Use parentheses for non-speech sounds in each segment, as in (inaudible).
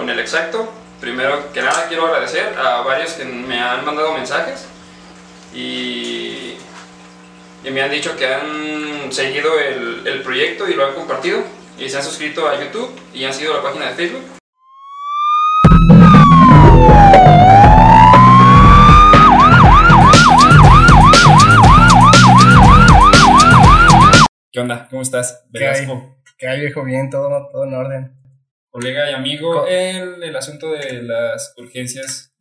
con el exacto. Primero que nada quiero agradecer a varios que me han mandado mensajes y, y me han dicho que han seguido el, el proyecto y lo han compartido y se han suscrito a YouTube y han seguido la página de Facebook. ¿Qué onda? ¿Cómo estás? ¿Qué hay? ¿Qué hay, viejo? Bien, todo, todo en orden. Colega y amigo en el asunto de las urgencias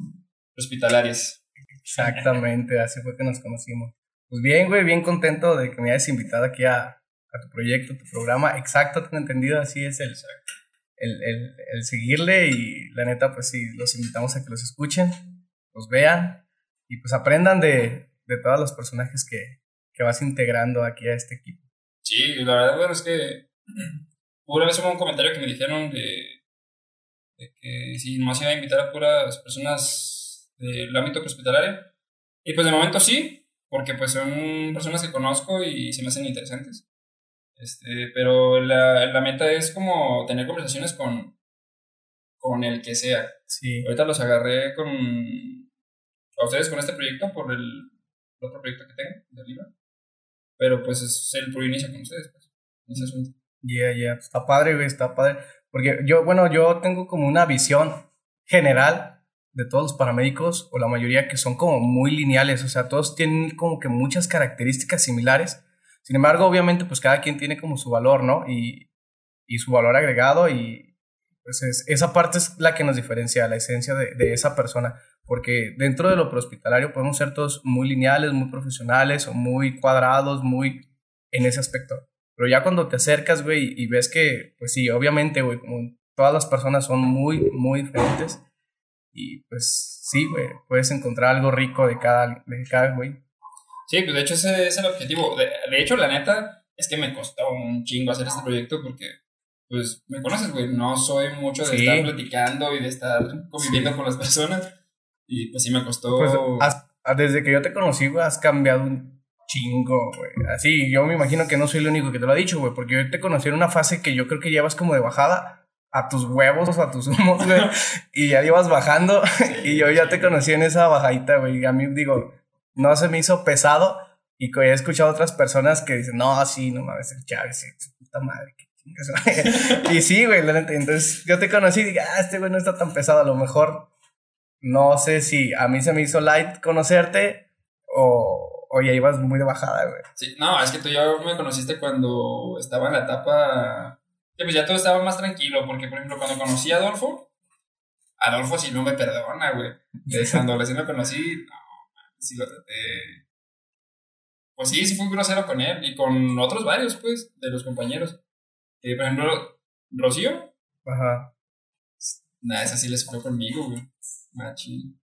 hospitalarias. Exactamente, así fue que nos conocimos. Pues bien, güey, bien contento de que me hayas invitado aquí a, a tu proyecto, tu programa. Exacto, ten entendido, así es el, el, el, el seguirle y la neta, pues sí, los invitamos a que los escuchen, los vean y pues aprendan de, de todos los personajes que, que vas integrando aquí a este equipo. Sí, la verdad, bueno, es que una vez hubo un comentario que me dijeron de, de que si nomás iba a invitar a puras personas del ámbito hospitalario. Y pues de momento sí, porque pues son personas que conozco y se me hacen interesantes. Este, pero la, la meta es como tener conversaciones con, con el que sea. Sí, Ahorita los agarré con a ustedes con este proyecto por el, el otro proyecto que tengo de arriba. Pero pues es el puro inicio con ustedes, pues. en Ese asunto. Yeah, yeah. Está padre, güey, está padre. Porque yo, bueno, yo tengo como una visión general de todos los paramédicos, o la mayoría que son como muy lineales, o sea, todos tienen como que muchas características similares. Sin embargo, obviamente, pues cada quien tiene como su valor, ¿no? Y, y su valor agregado y pues es- esa parte es la que nos diferencia, la esencia de, de esa persona. Porque dentro de lo prehospitalario podemos ser todos muy lineales, muy profesionales o muy cuadrados, muy en ese aspecto. Pero ya cuando te acercas, güey, y ves que, pues sí, obviamente, güey, como todas las personas son muy, muy diferentes. Y pues sí, güey, puedes encontrar algo rico de cada, de cada güey. Sí, pues de hecho ese es el objetivo. De, de hecho, la neta, es que me costó un chingo hacer este proyecto porque, pues, me conoces, güey. No soy mucho de Sí. estar platicando y de estar conviviendo con las personas. Y pues sí me costó. Pues has- desde que yo te conocí, güey, has cambiado un chingo, güey. Así, yo me imagino que no soy el único que te lo ha dicho, güey, porque yo te conocí en una fase que yo creo que llevas como de bajada a tus huevos o a tus humos, güey, (laughs) y ya ibas bajando, (laughs) y yo ya te conocí en esa bajadita, güey. y A mí, digo, no se me hizo pesado, y he escuchado a otras personas que dicen, no, sí, no mames, el Chávez, puta madre, qué chingas, güey". (laughs) Y sí, güey, entonces yo te conocí y dije, ah, este güey no está tan pesado, a lo mejor no sé si a mí se me hizo light conocerte o, o ya ibas muy de bajada, güey. Sí, no, es que tú ya me conociste cuando estaba en la etapa. Que pues ya todo estaba más tranquilo, porque por ejemplo, cuando conocí a Adolfo, Adolfo sí no me perdona, güey. De (laughs) Cuando recién lo conocí, no, sí lo traté. Pues sí, sí fui grosero con él y con otros varios, pues, de los compañeros. Eh, por ejemplo, Rocío, Ajá. nada, esa sí les fue conmigo, güey. Machín.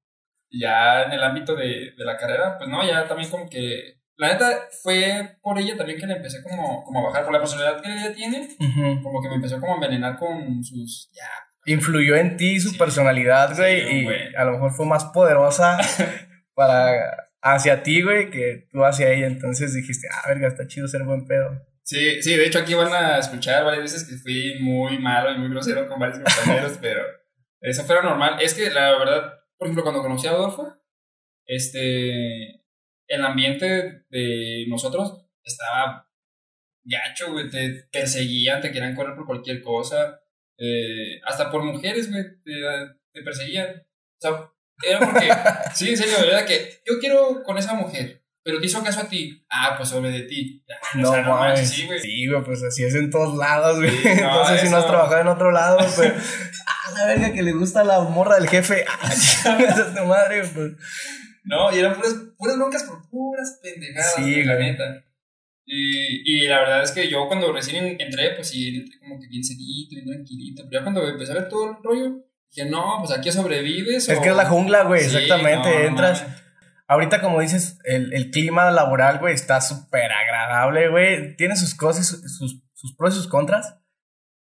Ya en el ámbito de, de la carrera, pues no, ya también como que. La neta fue por ella también que le empecé como, como a bajar, por la personalidad que ella tiene, Ujú. como que me empezó como a envenenar con sus. Ya, Influyó en ti su Sí. personalidad, güey, Sí, y güey. a lo mejor fue más poderosa (laughs) para hacia ti, güey, que tú hacia ella. Entonces dijiste, ah, verga, está chido ser buen pedo. Sí, sí, de hecho aquí van a escuchar varias veces que fui muy malo y muy grosero con varios (laughs) compañeros, pero eso fue lo normal. Es que la verdad, por ejemplo, cuando conocí a Adolfo, este, el ambiente de nosotros estaba gacho, güey, te perseguían, te querían correr por cualquier cosa, eh, hasta por mujeres, güey, te, te perseguían. O sea, era porque, sí, en serio, era que yo quiero con esa mujer. Pero te hizo caso a ti. Ah, pues sobre de ti. O No, sea, no mames. sí, güey. Sí, güey, pues así es en todos lados, güey. Sí, no, sé si no has trabajado en otro lado, pero. (laughs) ah, la verga que le gusta la morra del jefe. (laughs) Ah, chingas a tu madre, pues. No, y eran puras, puras broncas por puras pendejadas, Sí, la neta. Y, y la verdad es que yo cuando recién entré, pues sí, entré como que bien seguito, bien tranquilito. Pero ya cuando empecé a ver todo el rollo, dije, no, pues aquí sobrevives. Es o- que es la jungla, güey, Sí, exactamente. no, entras. Ahorita, como dices, el, el clima laboral, güey, está súper agradable, güey. Tiene sus cosas, sus, sus, sus pros y sus contras.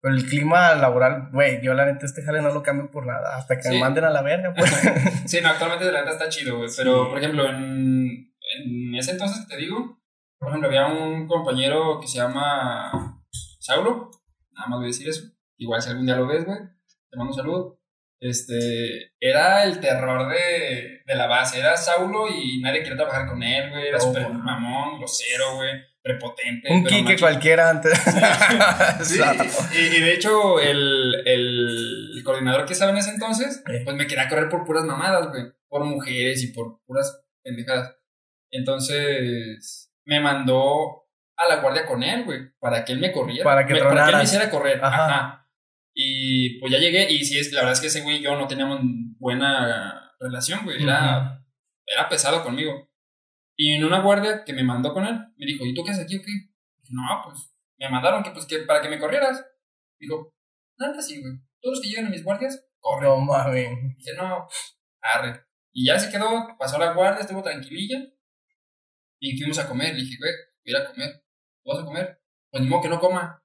Pero el clima laboral, güey, yo la neta este jale no lo cambio por nada. Hasta que Sí. me manden a la verga, pues. (laughs) Sí, no, actualmente la neta está chido, güey. Pero, por ejemplo, en, en ese entonces te digo, por ejemplo, había un compañero que se llama Saulo. Nada más voy a decir eso. Igual si algún día lo ves, güey, te mando un saludo. este, era el terror de, de la base. Era Saulo y nadie quería trabajar con él, güey. Era Oh, súper mamón, grosero, güey. Prepotente. Un macho. cualquiera antes. (laughs) Sí, y, y de hecho, el, el coordinador que estaba en ese entonces, pues me quería correr por puras mamadas, güey. Por mujeres y por puras pendejadas. Entonces, me mandó a la guardia con él, güey, para que él me corriera. Para que me, para que él me hiciera correr. Ajá. Ajá. Y pues ya llegué, y sí, es, la verdad es que ese güey y yo no teníamos buena relación, güey. Era, era pesado conmigo. Y en una guardia que me mandó con él, me dijo, ¿y tú qué haces aquí o qué? Dije, no, pues me mandaron que, pues, que para que me corrieras. Dijo, nada, sí, güey. Todos los que llegan a mis guardias, corren. No mames. Dije, no, arre. Y ya se quedó, pasó la guardia, estuvo tranquililla. Y fuimos a comer. Le dije, güey, voy a ir a comer. ¿Tú vas a comer? Pues ni modo que no coma.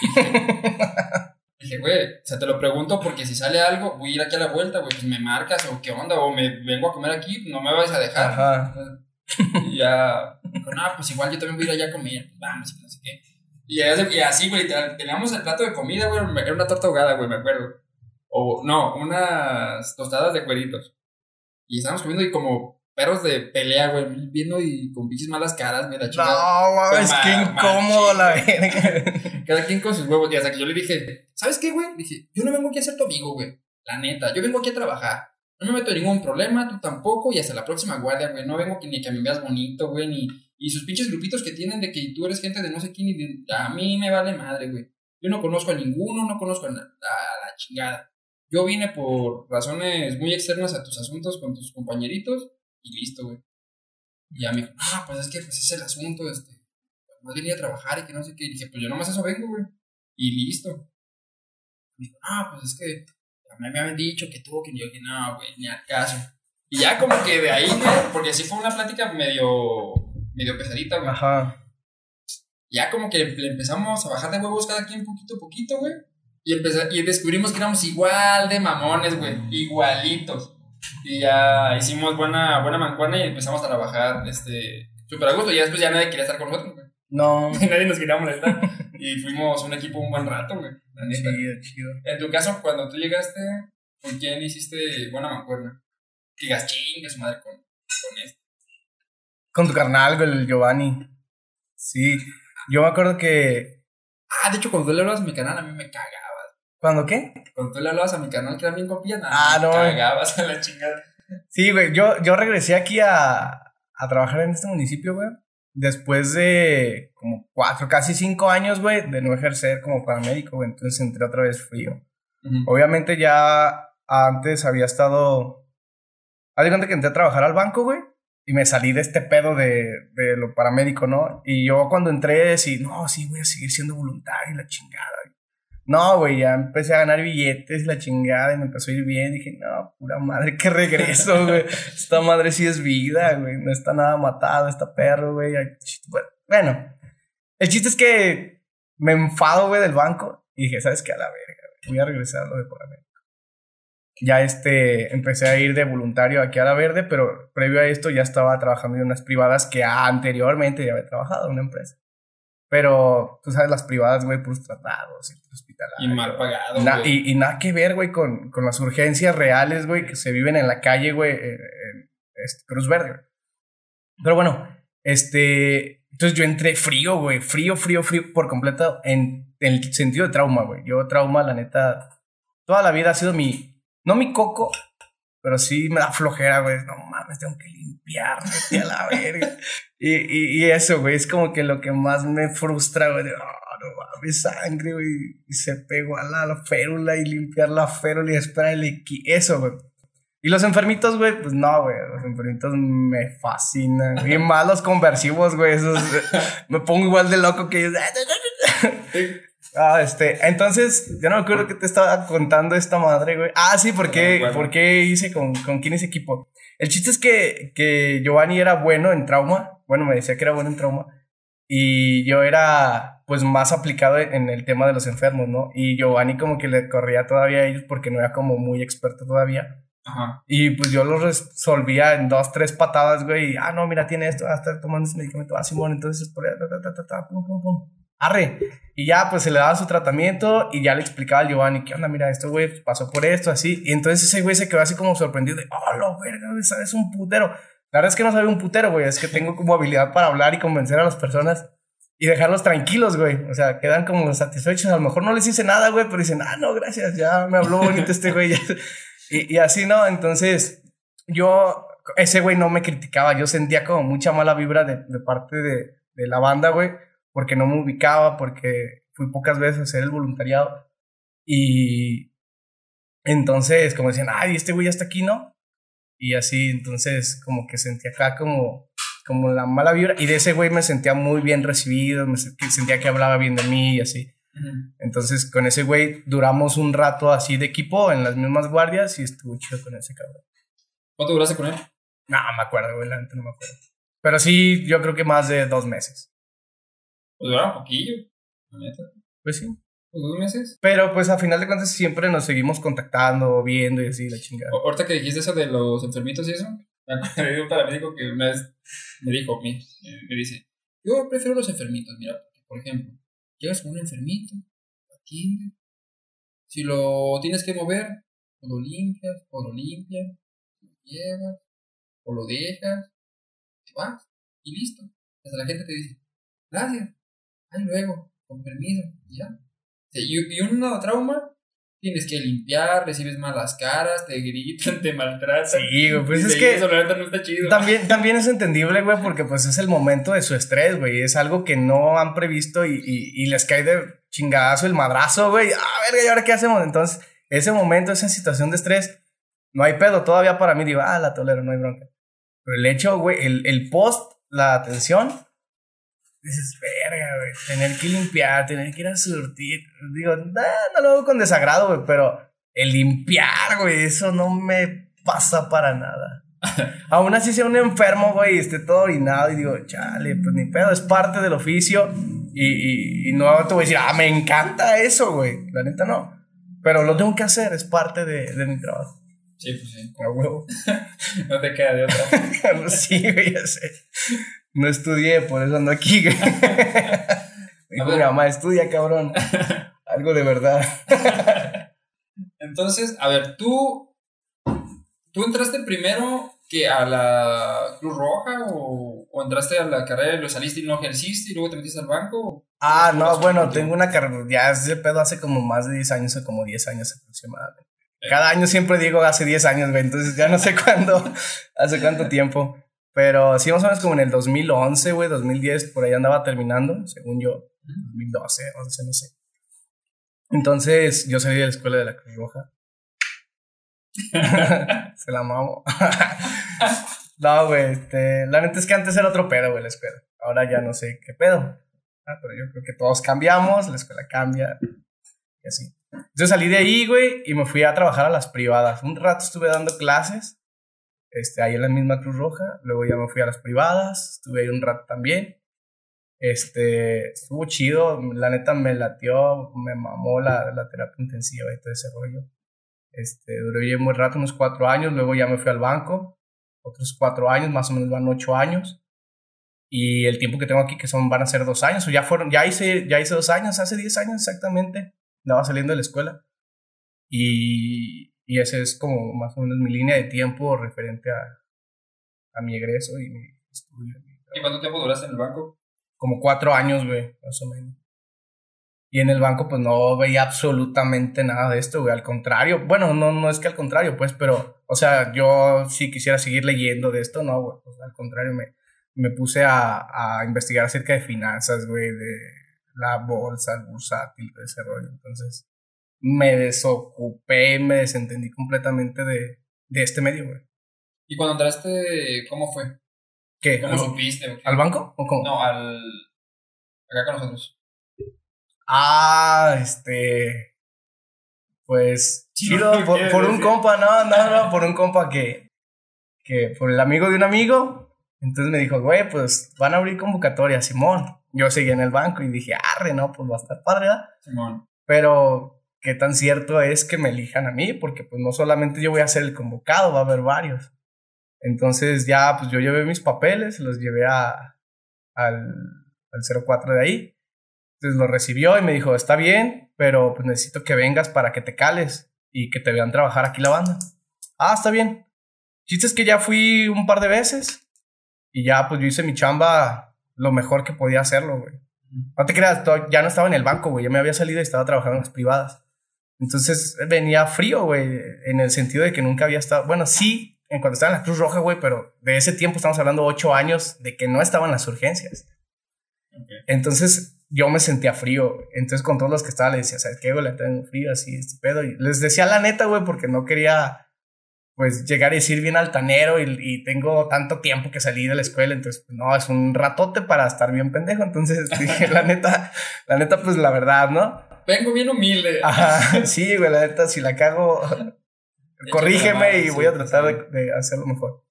(laughs) Dije, güey, o sea, te lo pregunto porque si sale algo, voy a ir aquí a la vuelta, güey, pues me marcas o qué onda, o me vengo a comer aquí, no me vais a dejar. Ajá. (laughs) Y ya, dijo, no, pues igual yo también voy a ir allá a comer, pues vamos, y no sé qué. Y, así- y así, güey, teníamos el plato de comida, güey, era una torta ahogada, güey, me acuerdo. O, no, unas tostadas de cueritos. Y estábamos comiendo y como perros de pelea, güey, viendo y con pinches malas caras, chingada. No mames, Ma- qué incómodo la verga. (laughs) Cada quien con sus huevos. Y hasta que yo le dije, ¿sabes qué, güey? Dije, yo no vengo aquí a ser tu amigo, güey. La neta, yo vengo aquí a trabajar. No me meto en ningún problema, tú tampoco. Y hasta la próxima guardia, güey. No vengo que, ni que me veas bonito, güey. Ni, y sus pinches grupitos que tienen de que tú eres gente de no sé quién. Y de- a mí me vale madre, güey. Yo no conozco a ninguno, no conozco a, na- a la chingada. Yo vine por razones muy externas a tus asuntos con tus compañeritos y listo, güey. Y ya me dijo, ah, pues es que pues es el asunto, este más venía a trabajar y que no sé qué. Y dije, pues yo nomás eso vengo, güey. Y listo. Me ah, pues es que me habían dicho que tú, que yo dije, no, güey, ni al caso. Y ya como que de ahí, porque sí fue una plática medio, medio pesadita, güey. Ajá. Ya como que le empezamos a bajar de huevos cada quien poquito a poquito, güey. Y, y descubrimos que éramos igual de mamones, güey. Igualitos. Y ya hicimos buena, buena mancuerna y empezamos a trabajar, este, súper a gusto. Y ya después ya nadie quería estar con nosotros, güey. No. (laughs) nadie nos quería molestar. Y fuimos un equipo un buen rato, güey. La neta. Chido, chido. En tu caso, cuando tú llegaste, ¿con quién hiciste buena mancuerna? Que digas, chingue su madre con, con este. Con tu carnal, güey, el Giovanni. Sí. Yo me acuerdo que. Ah, de hecho, cuando tú le hablabas a mi canal, a mí me cagabas. ¿Cuando qué? Cuando tú le hablabas a mi canal, que era bien copia, Ah, no, me cagabas a la chingada. Sí, güey. Yo, yo regresé aquí a, a trabajar en este municipio, güey. Después de como cuatro, casi cinco años, güey, de no ejercer como paramédico, güey. Entonces entré otra vez frío. Obviamente ya antes había estado. Haz de cuenta que entré a trabajar al banco, güey. Y me salí de este pedo de, de lo paramédico, ¿no? Y yo cuando entré, decí, no, sí, voy a seguir siendo voluntario y la chingada. güey". No, güey, ya empecé a ganar billetes la chingada y me empezó a ir bien. Dije, no, pura madre, (laughs) que regreso, güey. Esta madre sí es vida, güey. No está nada matado, está perro, güey. Bueno, el chiste es que me enfado, güey, del banco. Y dije, ¿sabes qué? A la verga, güey. Voy a regresar lo de paramédico. Ya este, empecé a ir de voluntario aquí a la verde, pero previo a esto ya estaba trabajando en unas privadas que anteriormente ya había trabajado en una empresa. Pero, tú sabes, las privadas, güey, puros tratados y hospitalarios. Y mal pagado, Na- y, y nada que ver, güey, con, con las urgencias reales, güey, que se viven en la calle, güey, en, en, este, Cruz Verde, güey. Pero bueno, este. Entonces yo entré frío, güey, frío, frío, frío, por completo, en, en el sentido de trauma, güey. Yo, trauma, la neta, toda la vida ha sido mi. No mi coco, pero sí me da flojera, güey. No mames, tengo que limpiarme, tío, a la verga. Y, y, y eso, güey, es como que lo que más me frustra, güey. "Ah, no mames, sangre, güey. Y se pegó a la, la férula y limpiar la férula y esperar el equi- Eso, güey. Y los enfermitos, güey, pues no, güey. Los enfermitos me fascinan. Y (laughs) más los conversivos, güey. Esos, eh, me pongo igual de loco que ellos. Ah, este, entonces, ya no me acuerdo que te estaba contando esta madre, güey. Ah, sí, ¿por No me qué, acuerdo. ¿por qué hice con, con quién ese equipo? El chiste es que, que Giovanni era bueno en trauma. Bueno, me decía que era bueno en trauma. Y yo era, pues, más aplicado en el tema de los enfermos, ¿no? Y Giovanni como que le corría todavía a ellos porque no era como muy experto todavía. Ajá. Y pues yo lo resolvía en dos, tres patadas, güey. Y, ah, no, mira, tiene esto, ah, está tomando ese medicamento. Ah, Simón, entonces por ahí, ta, ta, ta, ta, ta, pum, pum, pum. Arre. Y ya, pues se le daba su tratamiento y ya le explicaba al Giovanni, ¿qué onda? Mira, esto, güey, pasó por esto, así. Y entonces ese güey se quedó así como sorprendido de, oh, lo verga, sabes un putero. La verdad es que no sabe un putero, güey, es que tengo como habilidad para hablar y convencer a las personas y dejarlos tranquilos, güey. O sea, quedan como satisfechos. A lo mejor no les hice nada, güey, pero dicen, ah, no, gracias, ya me habló bonito este güey. y, y así, ¿no? Entonces, yo, ese güey no me criticaba, yo sentía como mucha mala vibra de, de parte de, de la banda, güey porque no me ubicaba, porque fui pocas veces a hacer el voluntariado. Y entonces, como decían, ay, este güey ya está aquí, ¿no? Y así, entonces, como que sentía acá como, como la mala vibra. Y de ese güey me sentía muy bien recibido, me sentía que hablaba bien de mí y así. Entonces, con ese güey duramos un rato así de equipo en las mismas guardias y estuvo chido con ese cabrón. ¿Cuánto duraste con él? No, me acuerdo, güey, la no me acuerdo. Pero sí, yo creo que más de dos meses. Pues dura un poquillo, la neta. Pues sí. Pues dos meses. Pero pues a final de cuentas siempre nos seguimos contactando, viendo y así, la chingada. Ahorita que dijiste eso de los enfermitos y eso, me de un paramédico que una vez me dijo, me, me dice, yo prefiero los enfermitos, mira, por ejemplo, llegas con un enfermito, lo atiendes, si lo tienes que mover, o lo limpias, o lo limpias, lo llevas, o lo dejas, te vas, y listo. Hasta la gente te dice, gracias, ahí luego, con permiso, ya. Y, y un trauma, tienes que limpiar, recibes malas caras, te gritan, te maltratan. Sí, güey, pues es que eso, la no está chido. También, también es entendible, güey, porque pues es el momento de su estrés, güey. Es algo que no han previsto y, y, y les cae de chingadazo el madrazo, güey. Ah, verga, ¿y ahora qué hacemos? Entonces, ese momento, esa situación de estrés, no hay pedo. Todavía para mí digo, ah, la tolero, no hay bronca. Pero el hecho, güey, el, el post, la atención, dices, verga, güey, tener que limpiar, tener que ir a surtir. Digo, no lo hago con desagrado, güey, pero el limpiar, güey, eso no me pasa para nada. (laughs) Aún así sea un enfermo, güey, y esté todo orinado y digo, chale, pues ni pedo, es parte del oficio y, y, y, no te voy a decir, ah, me encanta eso, güey. La neta no. Pero lo tengo que hacer, es parte de, de mi trabajo. Sí, pues sí. A huevo. (laughs) no te queda de otra. (laughs) sí, güey, ya sé. No estudié, por eso ando aquí. (laughs) Dijo mi mamá, estudia, cabrón. (laughs) Algo de verdad. (laughs) Entonces, a ver, tú. ¿Tú entraste primero que a la Cruz Roja o, o entraste a la carrera y lo saliste y no ejerciste y luego te metiste al banco? Ah, no, bueno, tengo una carrera, ya ese pedo hace como más de 10 años o como 10 años aproximadamente. Cada año siempre digo hace 10 años, güey, entonces ya no sé cuándo, hace cuánto tiempo. Pero sí, más o menos como en el 2011, güey, 2010, por ahí andaba terminando, según yo. 2012, 11, no sé. Entonces, yo salí de la escuela de la Cruz Roja. (laughs) Se la mamo. (laughs) no, güey, este, la neta es que antes era otro pedo, güey, la escuela. Ahora ya no sé qué pedo. Ah, pero yo creo que todos cambiamos, la escuela cambia y así. Entonces salí de ahí, güey, y me fui a trabajar a las privadas. Un rato estuve dando clases este, ahí en la misma Cruz Roja. Luego ya me fui a las privadas, estuve ahí un rato también. Este, estuvo chido, la neta me latió, me mamó la, la terapia intensiva y todo ese rollo. Este, duré muy rato, unos cuatro años, luego ya me fui al banco, otros cuatro años, más o menos van ocho años. Y el tiempo que tengo aquí, que son, van a ser dos años, o ya fueron, ya hice, ya hice dos años, hace diez años exactamente, andaba saliendo de la escuela. Y, y esa es como más o menos mi línea de tiempo referente a, a mi egreso y mi estudio. ¿Y cuánto tiempo duraste en el banco? Como cuatro años, güey, más o menos. Y en el banco, pues no veía absolutamente nada de esto, güey. Al contrario, bueno, no, no es que al contrario, pues, pero, o sea, yo sí quisiera seguir leyendo de esto, no, güey. Pues, al contrario, me, me puse a, a investigar acerca de finanzas, güey, de la bolsa, el bursátil, de ese rollo. Entonces, me desocupé, me desentendí completamente de, de este medio, güey. ¿Y cuando entraste, cómo fue? ¿Qué? ¿Cómo supiste? ¿Al banco? ¿O cómo? No, al. Acá con nosotros. Ah, este. Pues. Chido, (laughs) por, por, un compa, no, no, no, por un compa que. Que por el amigo de un amigo. Entonces me dijo, güey, pues van a abrir convocatoria, Simón. Yo seguí en el banco y dije, arre, no, pues va a estar padre, ¿verdad? Simón. Pero qué tan cierto es que me elijan a mí, porque pues no solamente yo voy a ser el convocado, va a haber varios. Entonces ya, pues yo llevé mis papeles, los llevé a, al, al 04 de ahí. Entonces lo recibió y me dijo, está bien, pero pues necesito que vengas para que te cales y que te vean trabajar aquí la banda. Ah, está bien. Chiste es que ya fui un par de veces y ya pues yo hice mi chamba lo mejor que podía hacerlo, güey. No te creas, ya no estaba en el banco, güey. Ya me había salido y estaba trabajando en las privadas. Entonces venía frío, güey, en el sentido de que nunca había estado. Bueno, sí, en cuando estaba en la Cruz Roja, güey, pero de ese tiempo estamos hablando ocho años de que no estaban las urgencias. Entonces yo me sentía frío. Entonces con todos los que estaban les decía, ¿sabes qué, güey? Le tengo frío, así, este pedo. Y les decía la neta, güey, porque no quería, pues, llegar y decir bien altanero y, y tengo tanto tiempo que salí de la escuela. Entonces, pues, no, es un ratote para estar bien pendejo. Entonces (laughs) dije, la neta, la neta, pues, la verdad, ¿no? Vengo bien humilde. Ajá, (laughs) sí, güey, la neta, si la cago, (laughs) corrígeme y voy a tratar de, de hacerlo mejor.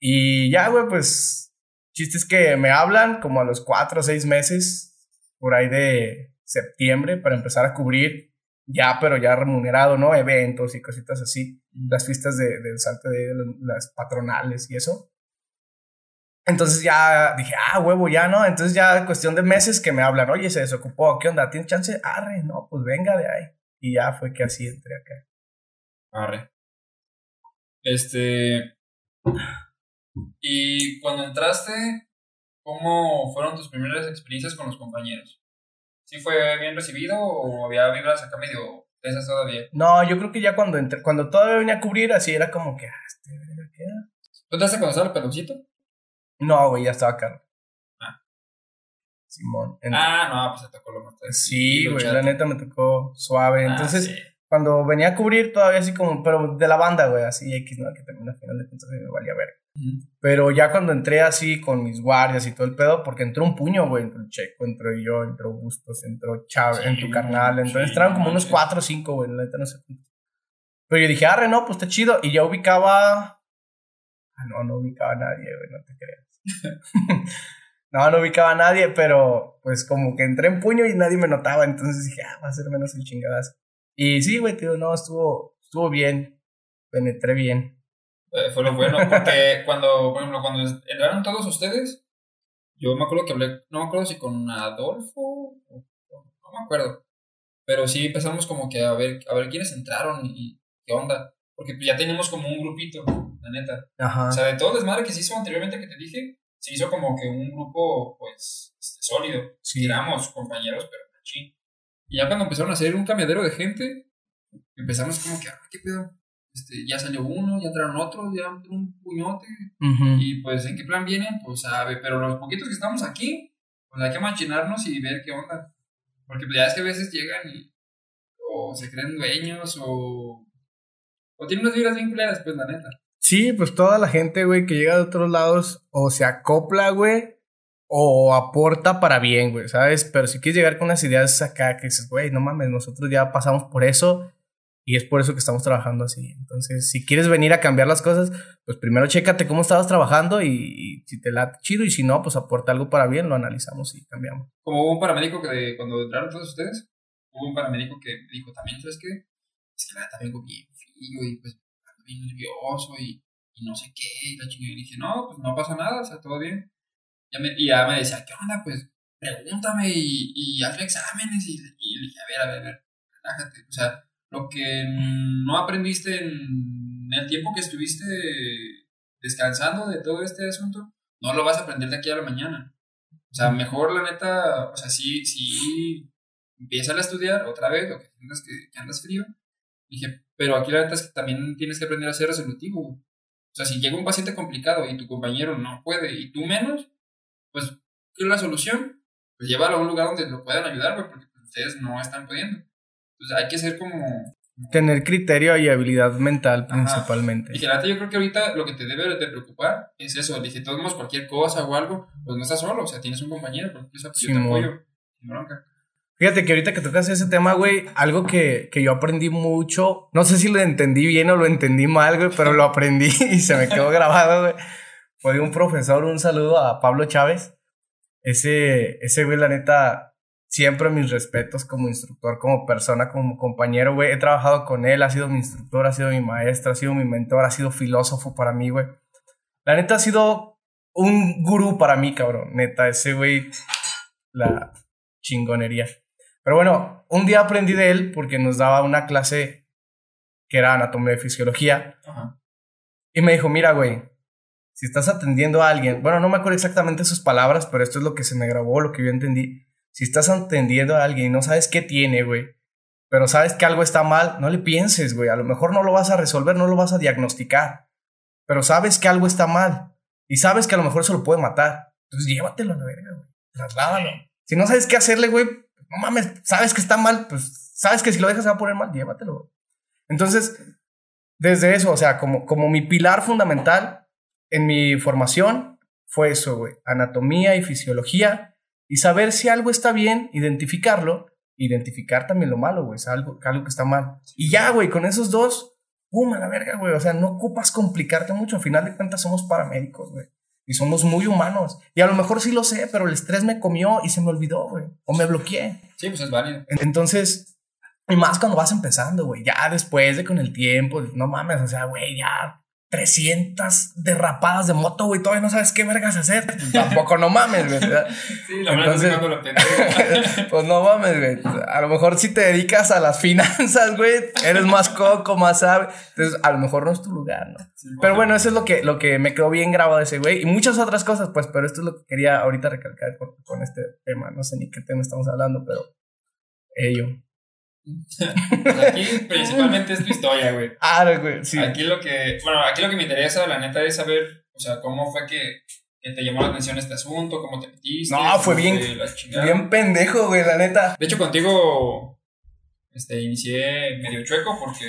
Y ya, güey, pues, chistes que me hablan como a los cuatro o seis meses, por ahí de septiembre, para empezar a cubrir, ya, pero ya remunerado, ¿no? Eventos y cositas así, las fiestas de, del salte de las patronales y eso. Entonces ya dije, ah, huevo, ya no. Entonces ya cuestión de meses que me hablan, oye, se desocupó, ¿qué onda? ¿Tienes chance? Arre, no, pues venga de ahí. Y ya fue que así entré acá. Arre. Este. Y cuando entraste, ¿cómo fueron tus primeras experiencias con los compañeros? ¿Sí fue bien recibido o había vibras acá medio esas todavía? No, yo creo que ya cuando entré, cuando todavía venía a cubrir, así era como que, ah, este, ¿qué era? ¿Tú cuando estaba el peloncito? No, güey, ya estaba caro. Ah. Simón. Ah, no, pues te tocó lo más Sí, güey, la neta me tocó suave. Ah, Entonces, sí. cuando venía a cubrir, todavía así como, pero de la banda, güey, así X, ¿no? Que también al final de cuentas me valía ver. Pero ya cuando entré así con mis guardias y todo el pedo, porque entró un puño, güey, entró el Checo, entró yo, entró Bustos, entró Chávez, Sí, en tu carnal, entonces sí, entraron como no unos cuatro o cinco, güey, la neta no sé. Pero yo dije, arre, no, pues está chido, y ya ubicaba... Ah, no, no ubicaba a nadie, güey, no te creas. (laughs) no, no ubicaba a nadie, pero pues como que entré en puño y nadie me notaba, entonces dije, ah, va a ser menos el chingadazo. Y sí, güey, tío, no, estuvo, estuvo bien, penetré bien. Eh, fue lo bueno, porque (laughs) cuando, por ejemplo, cuando entraron todos ustedes, yo me acuerdo que hablé, no me acuerdo si con Adolfo o no me acuerdo, pero sí empezamos como que a ver, a ver quiénes entraron y qué onda, porque ya tenemos como un grupito, la neta. Ajá. O sea, de todo el desmadre que se hizo anteriormente que te dije, se hizo como que un grupo, pues, este, sólido. Sí. Éramos compañeros, pero machín. Y ya cuando empezaron a hacer un cambiadero de gente, empezamos como que, ah, ¿qué pedo? Este, ya salió uno, ya entraron otros, ya entró un puñote. Y pues, ¿en qué plan vienen? Pues sabe, pero los poquitos que estamos aquí, pues hay que machinarnos y ver qué onda. Porque pues, ya es que a veces llegan y o se creen dueños o, o tienen unas vibras bien culeras, pues la neta. Sí, pues toda la gente, güey, que llega de otros lados o se acopla, güey, o aporta para bien, güey, ¿sabes? Pero si quieres llegar con unas ideas acá que dices, güey, no mames, nosotros ya pasamos por eso y es por eso que estamos trabajando así. Entonces, si quieres venir a cambiar las cosas, pues primero chécate cómo estabas trabajando y, si te late chido y si no, pues aporta algo para bien, lo analizamos y cambiamos. Como hubo un paramédico que cuando entraron todos ustedes, hubo un paramédico que dijo también, ¿sabes qué? Es que la bien frío y pues nervioso y, no sé qué, y la chingada. Y dije, no, pues no pasa nada, o sea, todo bien. Ya me, y ya me decía, ¿qué onda? Pues pregúntame y, y exámenes. Y, le dije, a ver, a ver, a ver, relájate. O sea, lo que no aprendiste en el tiempo que estuviste descansando de todo este asunto, no lo vas a aprender de aquí a la mañana. O sea, mejor la neta, o sea, sí, sí, empieza a estudiar otra vez, lo que sientas que, que andas frío. Dije, pero aquí la neta es que también tienes que aprender a ser resolutivo. O sea, si llega un paciente complicado y tu compañero no puede y tú menos, pues, ¿qué es la solución? Pues llévalo a un lugar donde lo puedan ayudar, güey, porque ustedes no están pudiendo. Entonces hay que ser como... Tener criterio y habilidad mental Ajá. principalmente. Y neta yo creo que ahorita lo que te debe de preocupar es eso. Dije, todos cualquier cosa o algo, pues no estás solo, o sea, tienes un compañero, porque yo te Simón. apoyo. Sin bronca. Fíjate que ahorita que tocas ese tema, güey, algo que, que yo aprendí mucho, no sé si lo entendí bien o lo entendí mal, güey, pero lo aprendí (laughs) y se me quedó grabado, güey. Fue un profesor, un saludo a Pablo Chávez. Ese, ese güey, la neta, siempre mis respetos como instructor, como persona, como compañero, güey. He trabajado con él, ha sido mi instructor, ha sido mi maestro, ha sido mi mentor, ha sido filósofo para mí, güey. La neta ha sido un gurú para mí, cabrón. Neta, ese güey, la, chingonería. Pero bueno, un día aprendí de él porque nos daba una clase que era anatomía y fisiología. Ajá. Y me dijo, mira, güey, si estás atendiendo a alguien, bueno, no me acuerdo exactamente sus palabras, pero esto es lo que se me grabó, lo que yo entendí. Si estás atendiendo a alguien y no sabes qué tiene, güey, pero sabes que algo está mal, no le pienses, güey. A lo mejor no lo vas a resolver, no lo vas a diagnosticar, pero sabes que algo está mal y sabes que a lo mejor se lo puede matar. Entonces llévatelo a la verga, güey. Trasládalo. Si no sabes qué hacerle, güey, no mames, sabes que está mal, pues sabes que si lo dejas se va a poner mal, llévatelo. Entonces, desde eso, o sea, como, como mi pilar fundamental en mi formación fue eso, güey. Anatomía y fisiología y saber si algo está bien, identificarlo, identificar también lo malo, güey, es algo, algo que está mal. Y ya, güey, con esos dos, pum, a la verga, güey. O sea, no ocupas complicarte mucho. Al final de cuentas somos paramédicos, güey. Y somos muy humanos. Y a lo mejor sí lo sé, pero el estrés me comió y se me olvidó, güey. O me bloqueé. Sí, pues es válido. Entonces, y más cuando vas empezando, güey. Ya después de con el tiempo, no mames, o sea, güey, ya 300 derrapadas de moto, güey. Todavía no sabes qué vergas hacer. Tampoco no mames, güey. Sí, la verdad es Entonces- lo (laughs) pues no mames, güey. A lo mejor si te dedicas a las finanzas, güey, eres más coco, más sabe. Entonces, a lo mejor no es tu lugar, ¿no? Sí, Pero bueno, eso es lo que, lo que me quedó bien grabado ese güey. Y muchas otras cosas, pues, pero esto es lo que quería ahorita recalcar con, con este tema. No sé ni qué tema estamos hablando, pero ello. Aquí principalmente es tu historia, güey. (laughs) Ah, güey, sí. Aquí lo que, bueno, aquí lo que me interesa, la neta, es saber, o sea, cómo fue que, que te llamó la atención este asunto, cómo te metiste. No, fue bien-. Bien pendejo, güey, la neta. De hecho, contigo, este, inicié medio chueco porque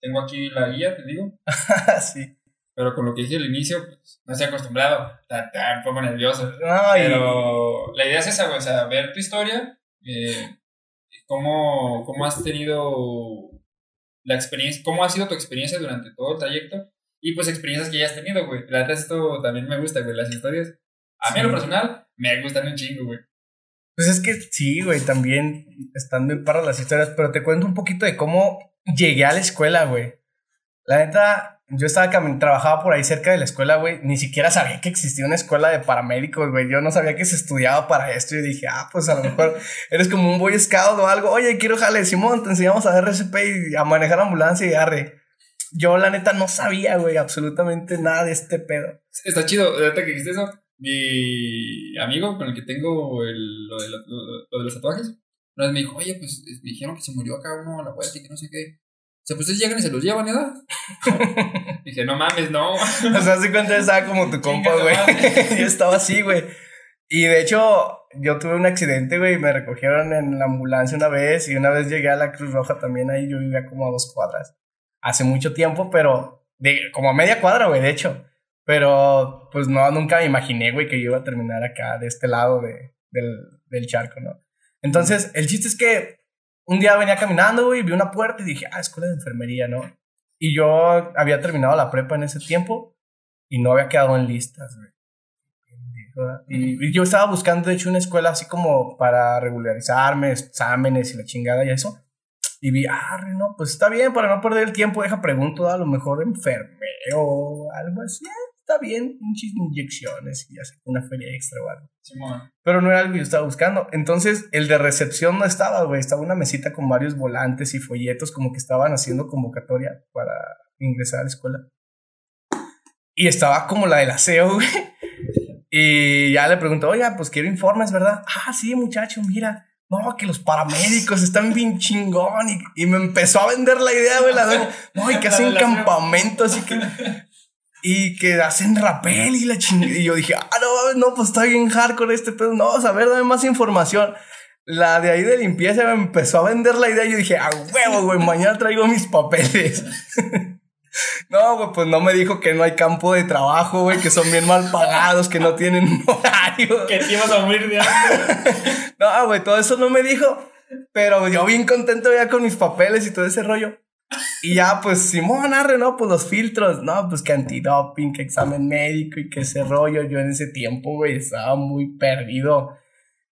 tengo aquí la guía, te digo. (laughs) sí. Pero con lo que dije al inicio, pues, no estoy acostumbrado. Está un poco nervioso. Ay, Pero la idea es esa, güey, o sea, ver tu historia, eh, cómo, cómo has tenido la experiencia, cómo ha sido tu experiencia durante todo el trayecto y pues experiencias que ya has tenido, güey. La verdad, esto también me gusta, güey, las historias. A mí, en lo personal, me gustan un chingo, güey. Pues es que sí, güey, también están bien para las historias, pero te cuento un poquito de cómo llegué a la escuela, güey. La neta, yo estaba camin- trabajaba por ahí cerca de la escuela, güey. Ni siquiera sabía que existía una escuela de paramédicos, güey. Yo no sabía que se estudiaba para esto. Y dije, ah, pues a lo mejor (laughs) eres como un boy scout o algo. Oye, quiero jale, Simón, te enseñamos a RCP y a manejar ambulancia y arre. Yo, la neta, no sabía, güey, absolutamente nada de este pedo. Está chido, ahorita que dijiste eso, mi amigo con el que tengo el, lo, de, lo- lo- de los tatuajes, una me dijo, oye, pues es- me dijeron que se murió acá uno a la vuelta y que no sé qué. O sea, pues ustedes llegan y se los llevan, ¿verdad? (laughs) Dije, no mames, no. (laughs) O sea, se cuenta, estaba como tu compa, güey. yo (laughs) estaba así, güey. Y de hecho, yo tuve un accidente, güey, me recogieron en la ambulancia una vez y una vez llegué a la Cruz Roja también ahí, yo vivía como a dos cuadras. Hace mucho tiempo, pero de como a media cuadra, güey, de hecho. Pero pues no, nunca me imaginé, güey, que yo iba a terminar acá, de este lado de, del, del charco, ¿no? Entonces, el chiste es que un día venía caminando, güey, vi una puerta y dije, ah, escuela de enfermería, ¿no? Y yo había terminado la prepa en ese tiempo y no había quedado en listas, güey. Y, y yo estaba buscando, de hecho, una escuela así como para regularizarme, exámenes y la chingada y eso. Y vi, ah, no, pues está bien, para no perder el tiempo, deja pregunto, a lo mejor enfermero algo así. Está bien, muchas inyecciones y ya sé, una feria extra o algo. Pero no era algo que yo estaba buscando. Entonces, el de recepción no estaba, güey. Estaba una mesita con varios volantes y folletos, como que estaban haciendo convocatoria para ingresar a la escuela. Y estaba como la del aseo, (laughs) güey. Y ya le pregunto, oye, pues quiero informes, ¿verdad? Ah, sí, muchacho, mira. No, que los paramédicos están bien chingón. Y, y me empezó a vender la idea, güey, la doña. No, y que hacen relación. campamentos y que y que hacen rapel y la chingada. Y yo dije, ah, no, no, pues está bien hardcore este pedo. No, a ver, dame más información. La de ahí de limpieza me empezó a vender la idea. Y yo dije, a huevo, güey, mañana traigo mis papeles. (laughs) no, güey, pues no me dijo que no hay campo de trabajo, güey, que son bien mal pagados, que no tienen (laughs) horario. Que te ibas a morir de hambre. (laughs) No, güey, todo eso no me dijo. Pero yo bien contento ya con mis papeles y todo ese rollo. Y ya, pues, Simón, arre, ¿no? Pues los filtros, ¿no? Pues que antidoping, que examen médico y que ese rollo. Yo en ese tiempo, güey, estaba muy perdido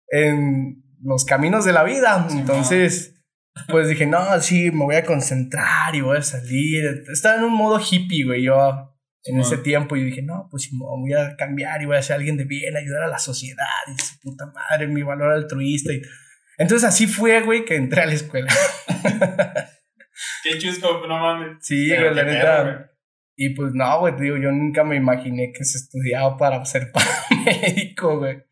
en los caminos de la vida. Entonces, pues dije, no, sí, me voy a concentrar y voy a salir. Estaba en un modo hippie, güey. Yo en ese tiempo. Y dije, no, pues voy a cambiar y voy a ser alguien de bien, ayudar a la sociedad. Y su puta madre, mi valor altruista. Y... Entonces así fue, güey, que entré a la escuela. (laughs) (laughs) Qué chusco, no mames. Sí, güey, la neta. Y pues no, güey, digo, yo nunca me imaginé que se estudiaba para ser (laughs) paramédico, güey.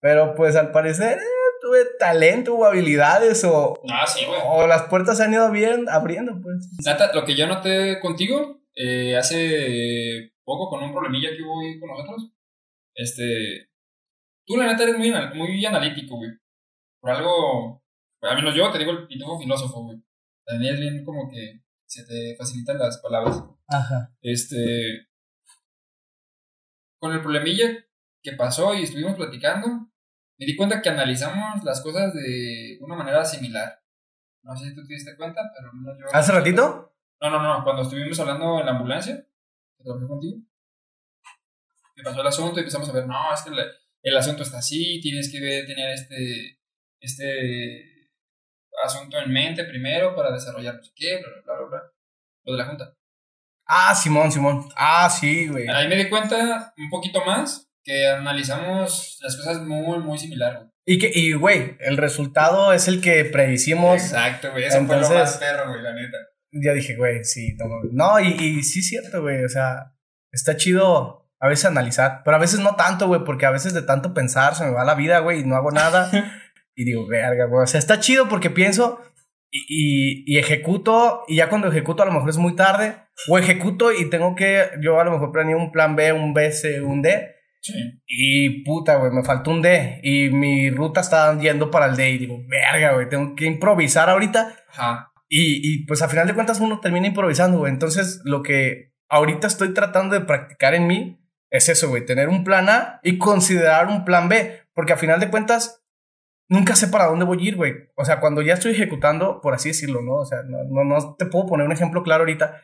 Pero pues al parecer eh, tuve talento o habilidades o, ah, sí, güey. o las puertas se han ido bien, abriendo, pues. Nata, lo que yo noté contigo eh, hace poco con un problemilla que hubo ahí con nosotros, este, tú la neta eres muy, muy analítico, güey. Por algo, al menos yo te digo el pitufo filósofo, güey. También es bien como que se te facilitan las palabras. Ajá. Este. Con el problemilla que pasó y estuvimos platicando, me di cuenta que analizamos las cosas de una manera similar. No sé si tú te diste cuenta, pero no yo. ¿Hace ratito? No, no, no. Cuando estuvimos hablando en la ambulancia, que trabajé contigo, me pasó el asunto y empezamos a ver, no, es que el, asunto está así, tienes que tener este. Este asunto en mente primero para desarrollar no sé qué, bla, bla, bla, bla. Lo de la junta. Ah, Simón, Simón. Ah, sí, güey. Ahí me di cuenta un poquito más que analizamos las cosas muy, muy similar, güey. Y que, y güey, el resultado es el que predicimos. Exacto, güey. Eso fue lo más perro, güey, la neta. Ya dije, güey, sí, no, no y, y sí es cierto, güey. O sea, está chido a veces analizar, pero a veces no tanto, güey, porque a veces de tanto pensar se me va la vida, güey, y no hago nada. (laughs) y digo, verga, güey. O sea, está chido porque pienso y, y, ejecuto, y ya cuando ejecuto a lo mejor es muy tarde, o ejecuto y tengo que, yo a lo mejor planeé un plan B, un B, C, un D. Sí. Y puta, güey, me faltó un D. Y mi ruta estaba yendo para el D. Y digo, verga, güey, tengo que improvisar ahorita. Ajá. Y, y pues a final de cuentas uno termina improvisando, güey. Entonces lo que ahorita estoy tratando de practicar en mí es eso, güey, tener un plan A y considerar un plan B. Porque a final de cuentas nunca sé para dónde voy a ir, güey. O sea, cuando ya estoy ejecutando, por así decirlo, ¿no? O sea, no, no, te puedo poner un ejemplo claro ahorita,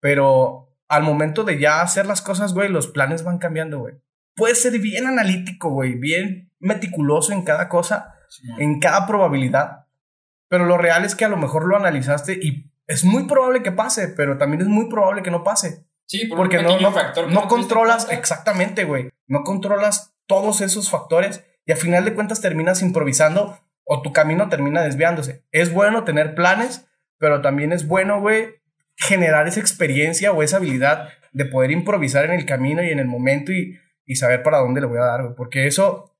pero al momento de ya hacer las cosas, güey, los planes van cambiando, güey. Puedes ser bien analítico, güey, bien meticuloso en cada cosa, en cada probabilidad, pero lo real es que a lo mejor lo analizaste y es muy probable que pase, pero también es muy probable que no pase. Sí, porque no, no, no controlas, exactamente, güey, no controlas todos esos factores y a final de cuentas terminas improvisando o tu camino termina desviándose. Es bueno tener planes, pero también es bueno, güey, generar esa experiencia o esa habilidad de poder improvisar en el camino y en el momento y, y saber para dónde le voy a dar, güey. Porque eso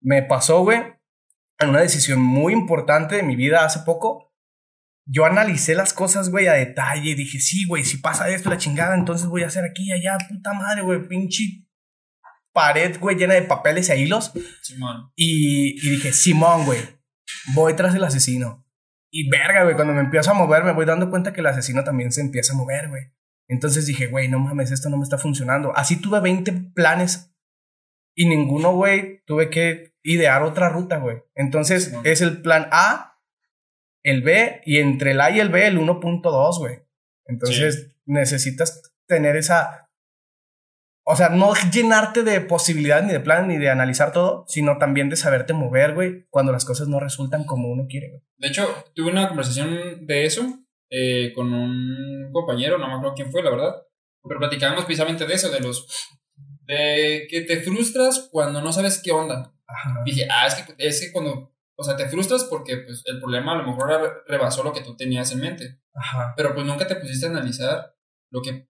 me pasó, güey, en una decisión muy importante de mi vida hace poco. Yo analicé las cosas, güey, a detalle. y Dije, sí, güey, si pasa esto, la chingada, entonces voy a hacer aquí, allá, puta madre, güey, pinche pared, güey, llena de papeles e hilos. Simón. Y, y dije, Simón, güey, voy tras el asesino. Y verga, güey, cuando me empiezo a mover, me voy dando cuenta que el asesino también se empieza a mover, güey. Entonces dije, güey, no mames, esto no me está funcionando. Así tuve 20 planes y ninguno, güey, tuve que idear otra ruta, güey. Entonces es el plan A, el B y entre el A y el B el 1.2, güey. Entonces necesitas tener esa o sea, no llenarte de posibilidades ni de planes ni de analizar todo, sino también de saberte mover, güey, cuando las cosas no resultan como uno quiere, güey. De hecho, tuve una conversación de eso eh, con un compañero, no me acuerdo quién fue, la verdad, pero platicábamos precisamente de eso, de los... de que te frustras cuando no sabes qué onda. Ajá. Dije, ah, es que, es que cuando... O sea, te frustras porque pues, el problema a lo mejor rebasó lo que tú tenías en mente. Ajá. Pero pues nunca te pusiste a analizar lo que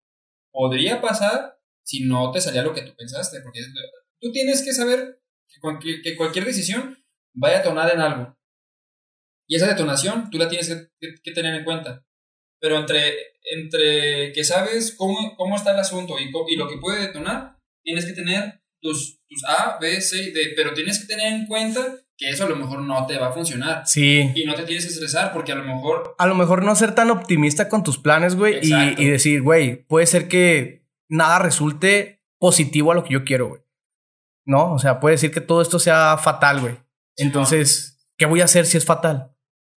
podría pasar si no te salía lo que tú pensaste. Porque tú tienes que saber que cualquier, decisión vaya a detonar en algo. Y esa detonación tú la tienes que, tener en cuenta. Pero entre, entre que sabes cómo, cómo está el asunto y, y lo que puede detonar, tienes que tener tus, tus A, B, C y D. Pero tienes que tener en cuenta que eso a lo mejor no te va a funcionar. Sí. Y no te tienes que estresar porque a lo mejor... A lo mejor no ser tan optimista con tus planes, güey. Y, y, decir, güey, puede ser que nada resulte positivo a lo que yo quiero, güey. ¿No? O sea, puede decir que todo esto sea fatal, güey. Entonces, ¿qué voy a hacer si es fatal?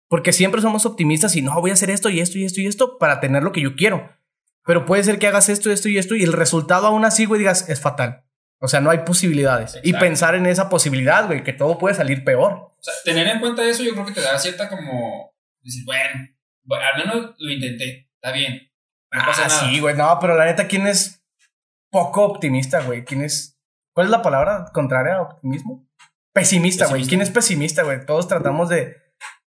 Porque siempre somos optimistas y no, voy a hacer esto y esto y esto y esto para tener lo que yo quiero. Pero puede ser que hagas esto, esto y esto y el resultado aún así, güey, digas, es fatal. O sea, no hay posibilidades. Y pensar en esa posibilidad, güey, que todo puede salir peor. O sea, tener en cuenta eso yo creo que te da cierta como decir, bueno, al menos lo intenté, está bien. No ah, sí, güey, no, pero la neta, ¿quién es poco optimista, güey. ¿Quién es? ¿Cuál es la palabra contraria a optimismo? Pesimista, güey. ¿Quién es pesimista, güey? Todos tratamos de,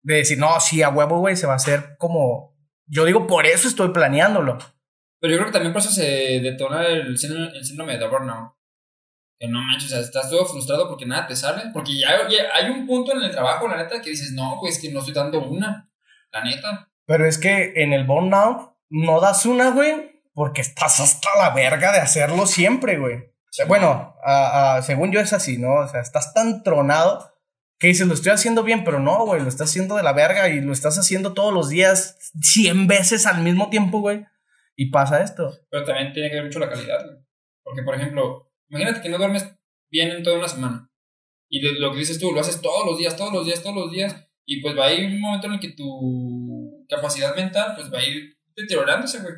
de decir, no, sí, a huevo, güey, se va a hacer como. Yo digo, por eso estoy planeándolo. Pero yo creo que también por eso se detona el síndrome, el síndrome de burnout. Que no manches, o sea, estás todo frustrado porque nada te sale. Porque ya, ya hay un punto en el trabajo, la neta, que dices, no, pues que no estoy dando una. La neta. Pero es que en el burnout no das una, güey, porque estás hasta la verga de hacerlo siempre, güey. O sea, bueno, a- a- según yo es así, ¿no? O sea, estás tan tronado que dices, lo estoy haciendo bien, pero no, güey, lo estás haciendo de la verga y lo estás haciendo todos los días 100 veces al mismo tiempo, güey. Y pasa esto. Pero también tiene que ver mucho la calidad, güey. Porque, por ejemplo, imagínate que no duermes bien en toda una semana. Y de- lo que dices tú, lo haces todos los días, todos los días, todos los días. Y pues va a ir un momento en el que tu capacidad mental pues va a ir deteriorándose, güey.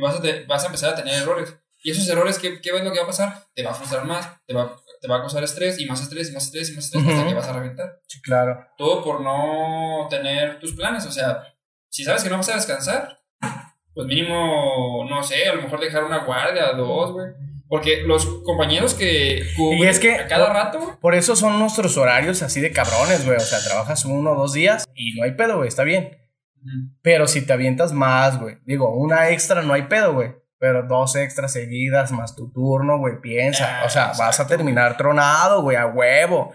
Y vas a, te- vas a empezar a tener errores. Y esos errores, ¿qué, ¿qué ves lo que va a pasar? Te va a frustrar más, te va, te va a causar estrés y más estrés y más estrés y más estrés hasta que vas a reventar. Sí, claro. Todo por no tener tus planes. O sea, si sabes que no vas a descansar, pues mínimo, no sé, a lo mejor dejar una guardia, dos, güey. Porque los compañeros que cubren es que- a cada rato, Por eso son nuestros horarios así de cabrones, güey. O sea, trabajas uno o dos días y no hay pedo, güey, está bien. Pero si te avientas más, güey. Digo, una extra no hay pedo, güey. Pero dos extras seguidas más tu turno, güey. Piensa. Ah, o sea, vas a terminar tronado, güey, a huevo.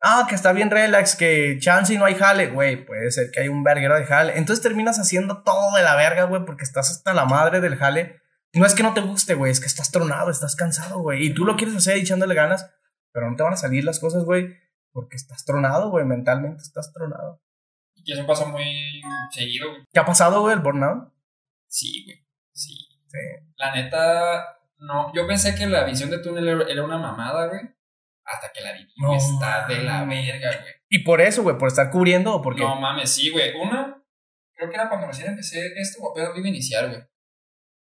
Ah, que está bien relax, que chance y no hay jale, güey. Puede ser que hay un verguero de jale. Entonces terminas haciendo todo de la verga, güey, porque estás hasta la madre del jale. No es que no te guste, güey, es que estás tronado, estás cansado, güey. Y tú lo quieres hacer echándole ganas, pero no te van a salir las cosas, güey, porque estás tronado, güey. Mentalmente estás tronado. Y eso pasa muy seguido, güey. ¿Qué ha pasado, güey, el burnout? Sí, güey. Sí. Sí. La neta, no. Yo pensé que la visión de túnel era- una mamada, güey. Hasta que la. No. Está de la verga, güey. Y por eso, güey, por estar cubriendo o porque. No mames, sí, güey. Una, creo que era cuando recién empecé esto, o apenas iba a iniciar, güey.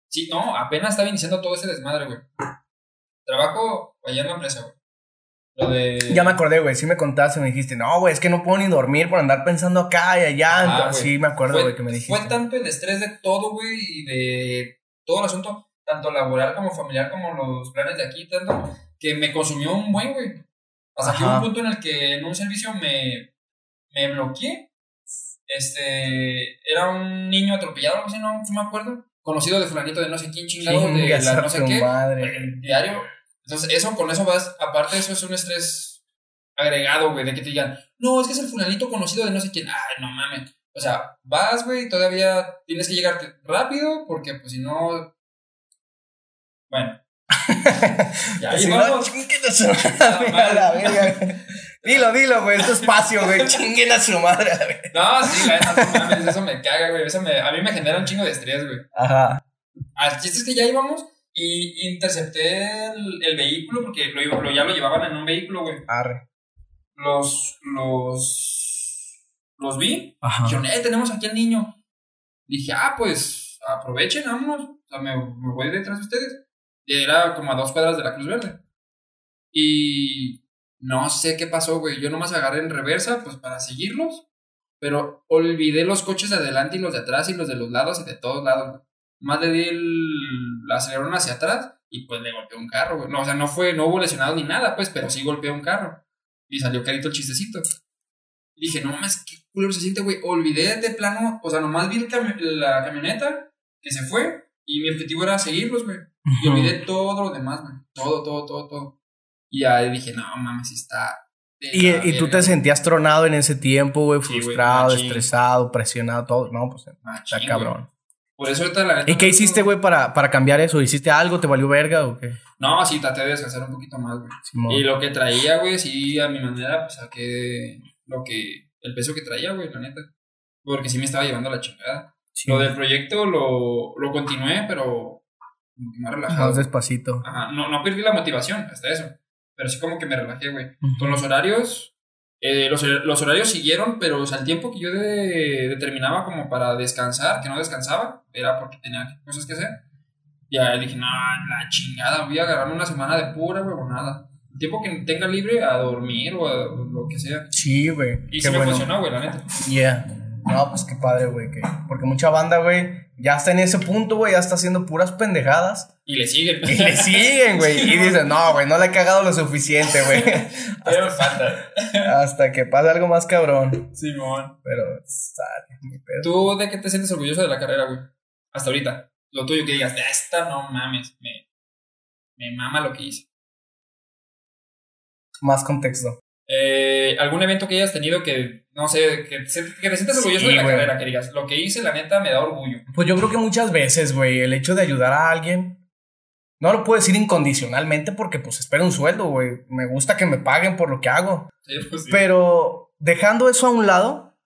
Sí, no, apenas estaba iniciando todo ese desmadre, güey. Trabajo allá en la empresa, güey. De. Ya me acordé, güey. Sí me contaste, me dijiste, no, güey, es que no puedo ni dormir por andar pensando acá y allá. Ah, Entonces, sí, me acuerdo, güey, que me dijiste. Fue tanto el estrés de todo, güey, y de todo el asunto, tanto laboral como familiar, como los planes de aquí, tanto, que me consumió un buen, güey. Hasta que hubo un punto en el que en un servicio me, me bloqueé. Este, era un niño atropellado, algo así, no, no me acuerdo. Conocido de fulanito de no sé quién chingado, de Chingas la no sé qué. madre. el diario. Entonces, eso, con eso vas, aparte eso es un estrés agregado, güey, de que te digan, no, es que es el fulanito conocido de no sé quién. Ay, no mames. O sea, vas, güey, todavía tienes que llegarte rápido, porque pues si no. Bueno. (laughs) ya Si ahí no, chinguen a su madre, (laughs) a la verga. Dilo, dilo, güey, es tu espacio, güey. Chinguen a su madre, a la verga. No, sí, neta, no mames, eso me caga, güey. Eso me, a mí me genera un chingo de estrés, güey. Ajá. Al chiste es que ya íbamos y intercepté el, el vehículo, porque lo, ya lo llevaban en un vehículo, güey. Arre. Los. Los. Los vi. Ajá. Dijeron, eh, tenemos aquí al niño. Dije, ah, pues aprovechen, vámonos. O sea, me, me voy detrás de ustedes. Y era como a dos cuadras de la Cruz Verde. Y no sé qué pasó, güey. Yo nomás agarré en reversa, pues para seguirlos. Pero olvidé los coches de adelante y los de atrás y los de los lados y de todos lados. Más le di el acelerón hacia atrás y pues le golpeé un carro, güey. No, o sea, no fue, no hubo lesionado ni nada, pues, pero sí golpeé un carro. Y salió carito el chistecito. Y dije, no mames, qué culero se siente, güey. Olvidé de plano, o sea, nomás vi cami- la camioneta que se fue y mi objetivo era seguirlos, güey. Y olvidé todo lo demás, güey. Todo, todo, todo, todo. Y ahí dije, no mames, sí está. Y, tú te sentías tronado en ese tiempo, güey, Sí, frustrado, machín. estresado, presionado, todo. No, pues machín, está cabrón. Por eso ahorita la ¿Y qué hiciste, güey, para, para cambiar eso? ¿Hiciste algo? ¿Te valió verga o qué? No, sí, traté de descansar un poquito más, güey. Y lo que traía, güey, sí, a mi manera, pues saqué lo que. El peso que traía, güey, la neta. Porque sí me estaba llevando a la chingada. Sí. Lo del proyecto lo, lo continué, pero más relajado. Más despacito. Ajá, no, no perdí la motivación, hasta eso. Pero sí como que me relajé, güey. Con los horarios, eh, los, los horarios siguieron, pero o sea, el tiempo que yo de- determinaba como para descansar, que no descansaba, era porque tenía cosas que hacer. Ya dije, no, la chingada, voy a agarrarme una semana de pura huevonada. El tiempo que tenga libre a dormir o a lo que sea. Sí, güey. Y Qué sí me bueno. funcionó, güey, la neta. Yeah. No, pues qué padre, güey. Que, porque mucha banda, güey, ya está en ese punto, güey, ya está haciendo puras pendejadas. Y le siguen. Y le siguen, güey. Y (laughs) dicen, no, güey, no le he cagado lo suficiente, güey. (laughs) Pero falta. Hasta que pase algo más cabrón. Simón. Pero, sale, mi pedo. ¿Tú de qué te sientes orgulloso de la carrera, güey? Hasta ahorita. Lo tuyo que digas, de esta no mames, me, me mama lo que hice. Más contexto. Eh, ¿Algún evento que hayas tenido que, no sé, que, te sientas orgulloso Sí, de la güey. carrera, que digas, lo que hice, la neta, me da orgullo? Pues yo creo que muchas veces, güey, el hecho de ayudar a alguien. No lo puedo decir incondicionalmente porque, pues, espero un sueldo, güey. Me gusta que me paguen por lo que hago. Sí, pues sí. Pero dejando eso a un lado,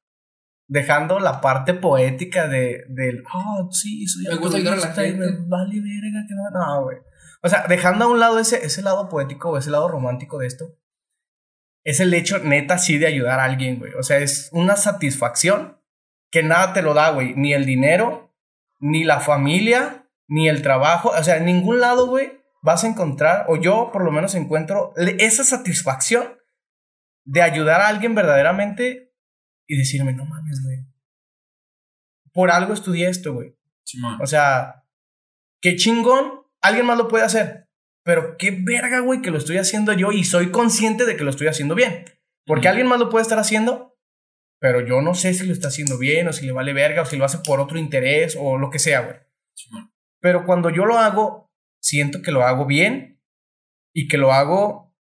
dejando la parte poética de, del, ah, sí, soy Me gusta ayudar a la gente". vale verga que no, no, güey. O sea, dejando a un lado ese, ese lado poético o ese lado romántico de esto, es el hecho neta sí de ayudar a alguien, güey. O sea, es una satisfacción que nada te lo da, güey. Ni el dinero, ni la familia, ni el trabajo. O sea, en ningún lado, güey, vas a encontrar, o yo por lo menos encuentro esa satisfacción de ayudar a alguien verdaderamente y decirme, no mames, güey. Por algo estudié esto, güey. Simón. O sea, qué chingón, alguien más lo puede hacer. Pero qué verga, güey, que lo estoy haciendo yo y soy consciente de que lo estoy haciendo bien. Porque alguien más lo puede estar haciendo, pero yo no sé si lo está haciendo bien o si le vale verga o si lo hace por otro interés o lo que sea, güey. Pero cuando yo lo hago, siento que lo hago bien y que lo hago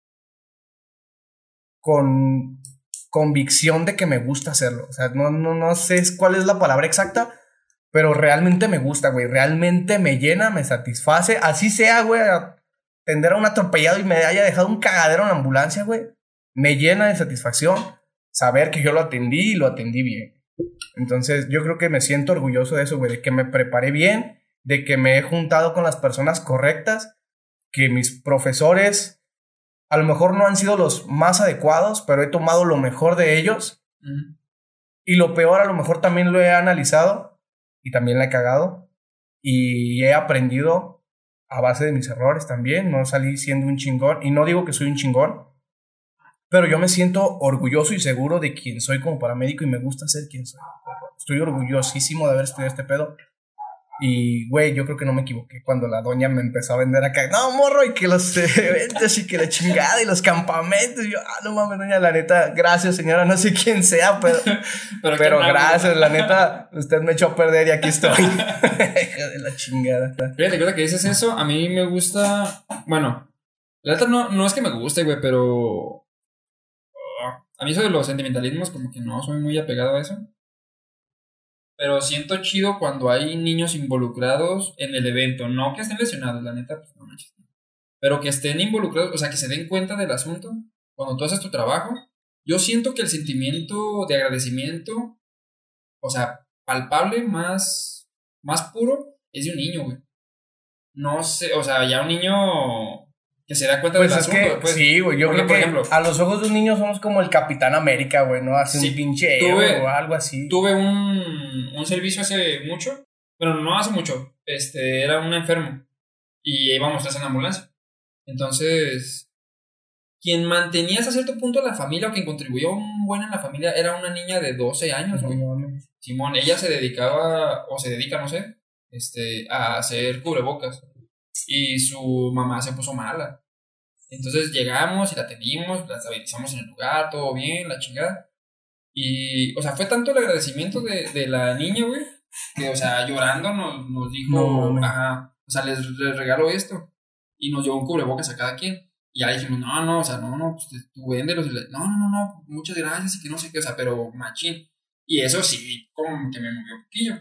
con convicción de que me gusta hacerlo. O sea, no, no, no sé cuál es la palabra exacta, pero realmente me gusta, güey. Realmente me llena, me satisface. Así sea, güey, atender a un atropellado y me haya dejado un cagadero en la ambulancia, güey. Me llena de satisfacción saber que yo lo atendí y lo atendí bien. Entonces, yo creo que me siento orgulloso de eso, güey, de que me preparé bien, de que me he juntado con las personas correctas, que mis profesores a lo mejor no han sido los más adecuados, pero he tomado lo mejor de ellos y lo peor a lo mejor también lo he analizado y también la he cagado y he aprendido a base de mis errores también, no salí siendo un chingón y no digo que soy un chingón, pero yo me siento orgulloso y seguro de quién soy como paramédico y me gusta ser quien soy. Estoy orgullosísimo de haber estudiado este pedo. Y, güey, yo creo que no me equivoqué cuando la doña me empezó a vender acá. No, morro, y que los (laughs) eventos y que la chingada y los campamentos. Y yo, ah, no mames, doña, la neta, gracias, señora, no sé quién sea, pero, (laughs) Pero, gracias, la neta, usted me echó a perder y aquí estoy. (laughs) De la chingada. Fíjate, ahorita que dices eso, a mí me gusta. Bueno, la neta no, no es que me guste, güey, pero. A mí eso de los sentimentalismos, como que no soy muy apegado a eso. Pero siento chido cuando hay niños involucrados en el evento. No que estén lesionados, la neta, pues no manches. Pero que estén involucrados, o sea, que se den cuenta del asunto. Cuando tú haces tu trabajo, yo siento que el sentimiento de agradecimiento, o sea, palpable, más, más puro, es de un niño, güey. No sé, o sea, ya un niño que se da cuenta Pues del es asunto. que, pues, sí, güey, yo porque, creo por que ejemplo, a los ojos de un niño somos como el Capitán América, güey, ¿no? Hace Sí, un pinche tuve- o algo así. tuve un, un servicio hace mucho, pero no hace mucho. Este, era un enfermo y íbamos tres en la ambulancia. Entonces, quien mantenía hasta cierto punto a la familia o quien contribuyó un buen en la familia era una niña de 12 años, güey. Simón, ella se dedicaba, o se dedica, no sé, este, a hacer cubrebocas. Y su mamá se puso mala. Entonces llegamos y la atendimos, la estabilizamos en el lugar, todo bien, la chingada. Y, o sea, fue tanto el agradecimiento de, de la niña, güey, que, o sea, llorando nos, nos dijo, No ajá, o sea, les, les regaló esto. Y nos dio un cubrebocas a cada quien. Y ya dijimos, no, no, o sea, no, no, pues tú véndelos. Y le- no, no, no, no, muchas gracias y que no sé qué, o sea, pero machín. Y eso sí, como que me movió un poquillo.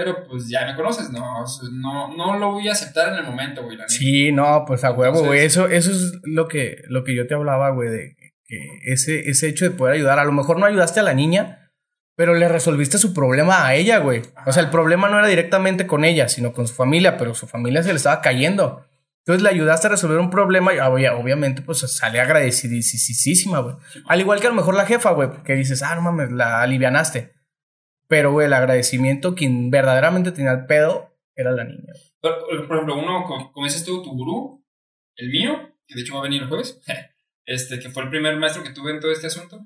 Pero pues ya me conoces, no, no, no lo voy a aceptar en el momento, güey, la neta. Sí, no, pues a huevo, güey. Eso, eso es lo que, lo que yo te hablaba, güey, de que ese, ese hecho de poder ayudar. A lo mejor no ayudaste a la niña, pero le resolviste su problema a ella, güey. O sea, el problema no era directamente con ella, sino con su familia, pero su familia se le estaba cayendo. Entonces le ayudaste a resolver un problema y obvia- obviamente pues sale agradecidísima, güey. Al igual que a lo mejor la jefa, güey, que dices, ah, no mames, la alivianaste. Pero, güey, el agradecimiento, quien verdaderamente tenía el pedo, era la niña. Pero, por ejemplo, uno, co- como dices tú, tu gurú, el mío, que de hecho va a venir el jueves, (laughs) este, que fue el primer maestro que tuve en todo este asunto,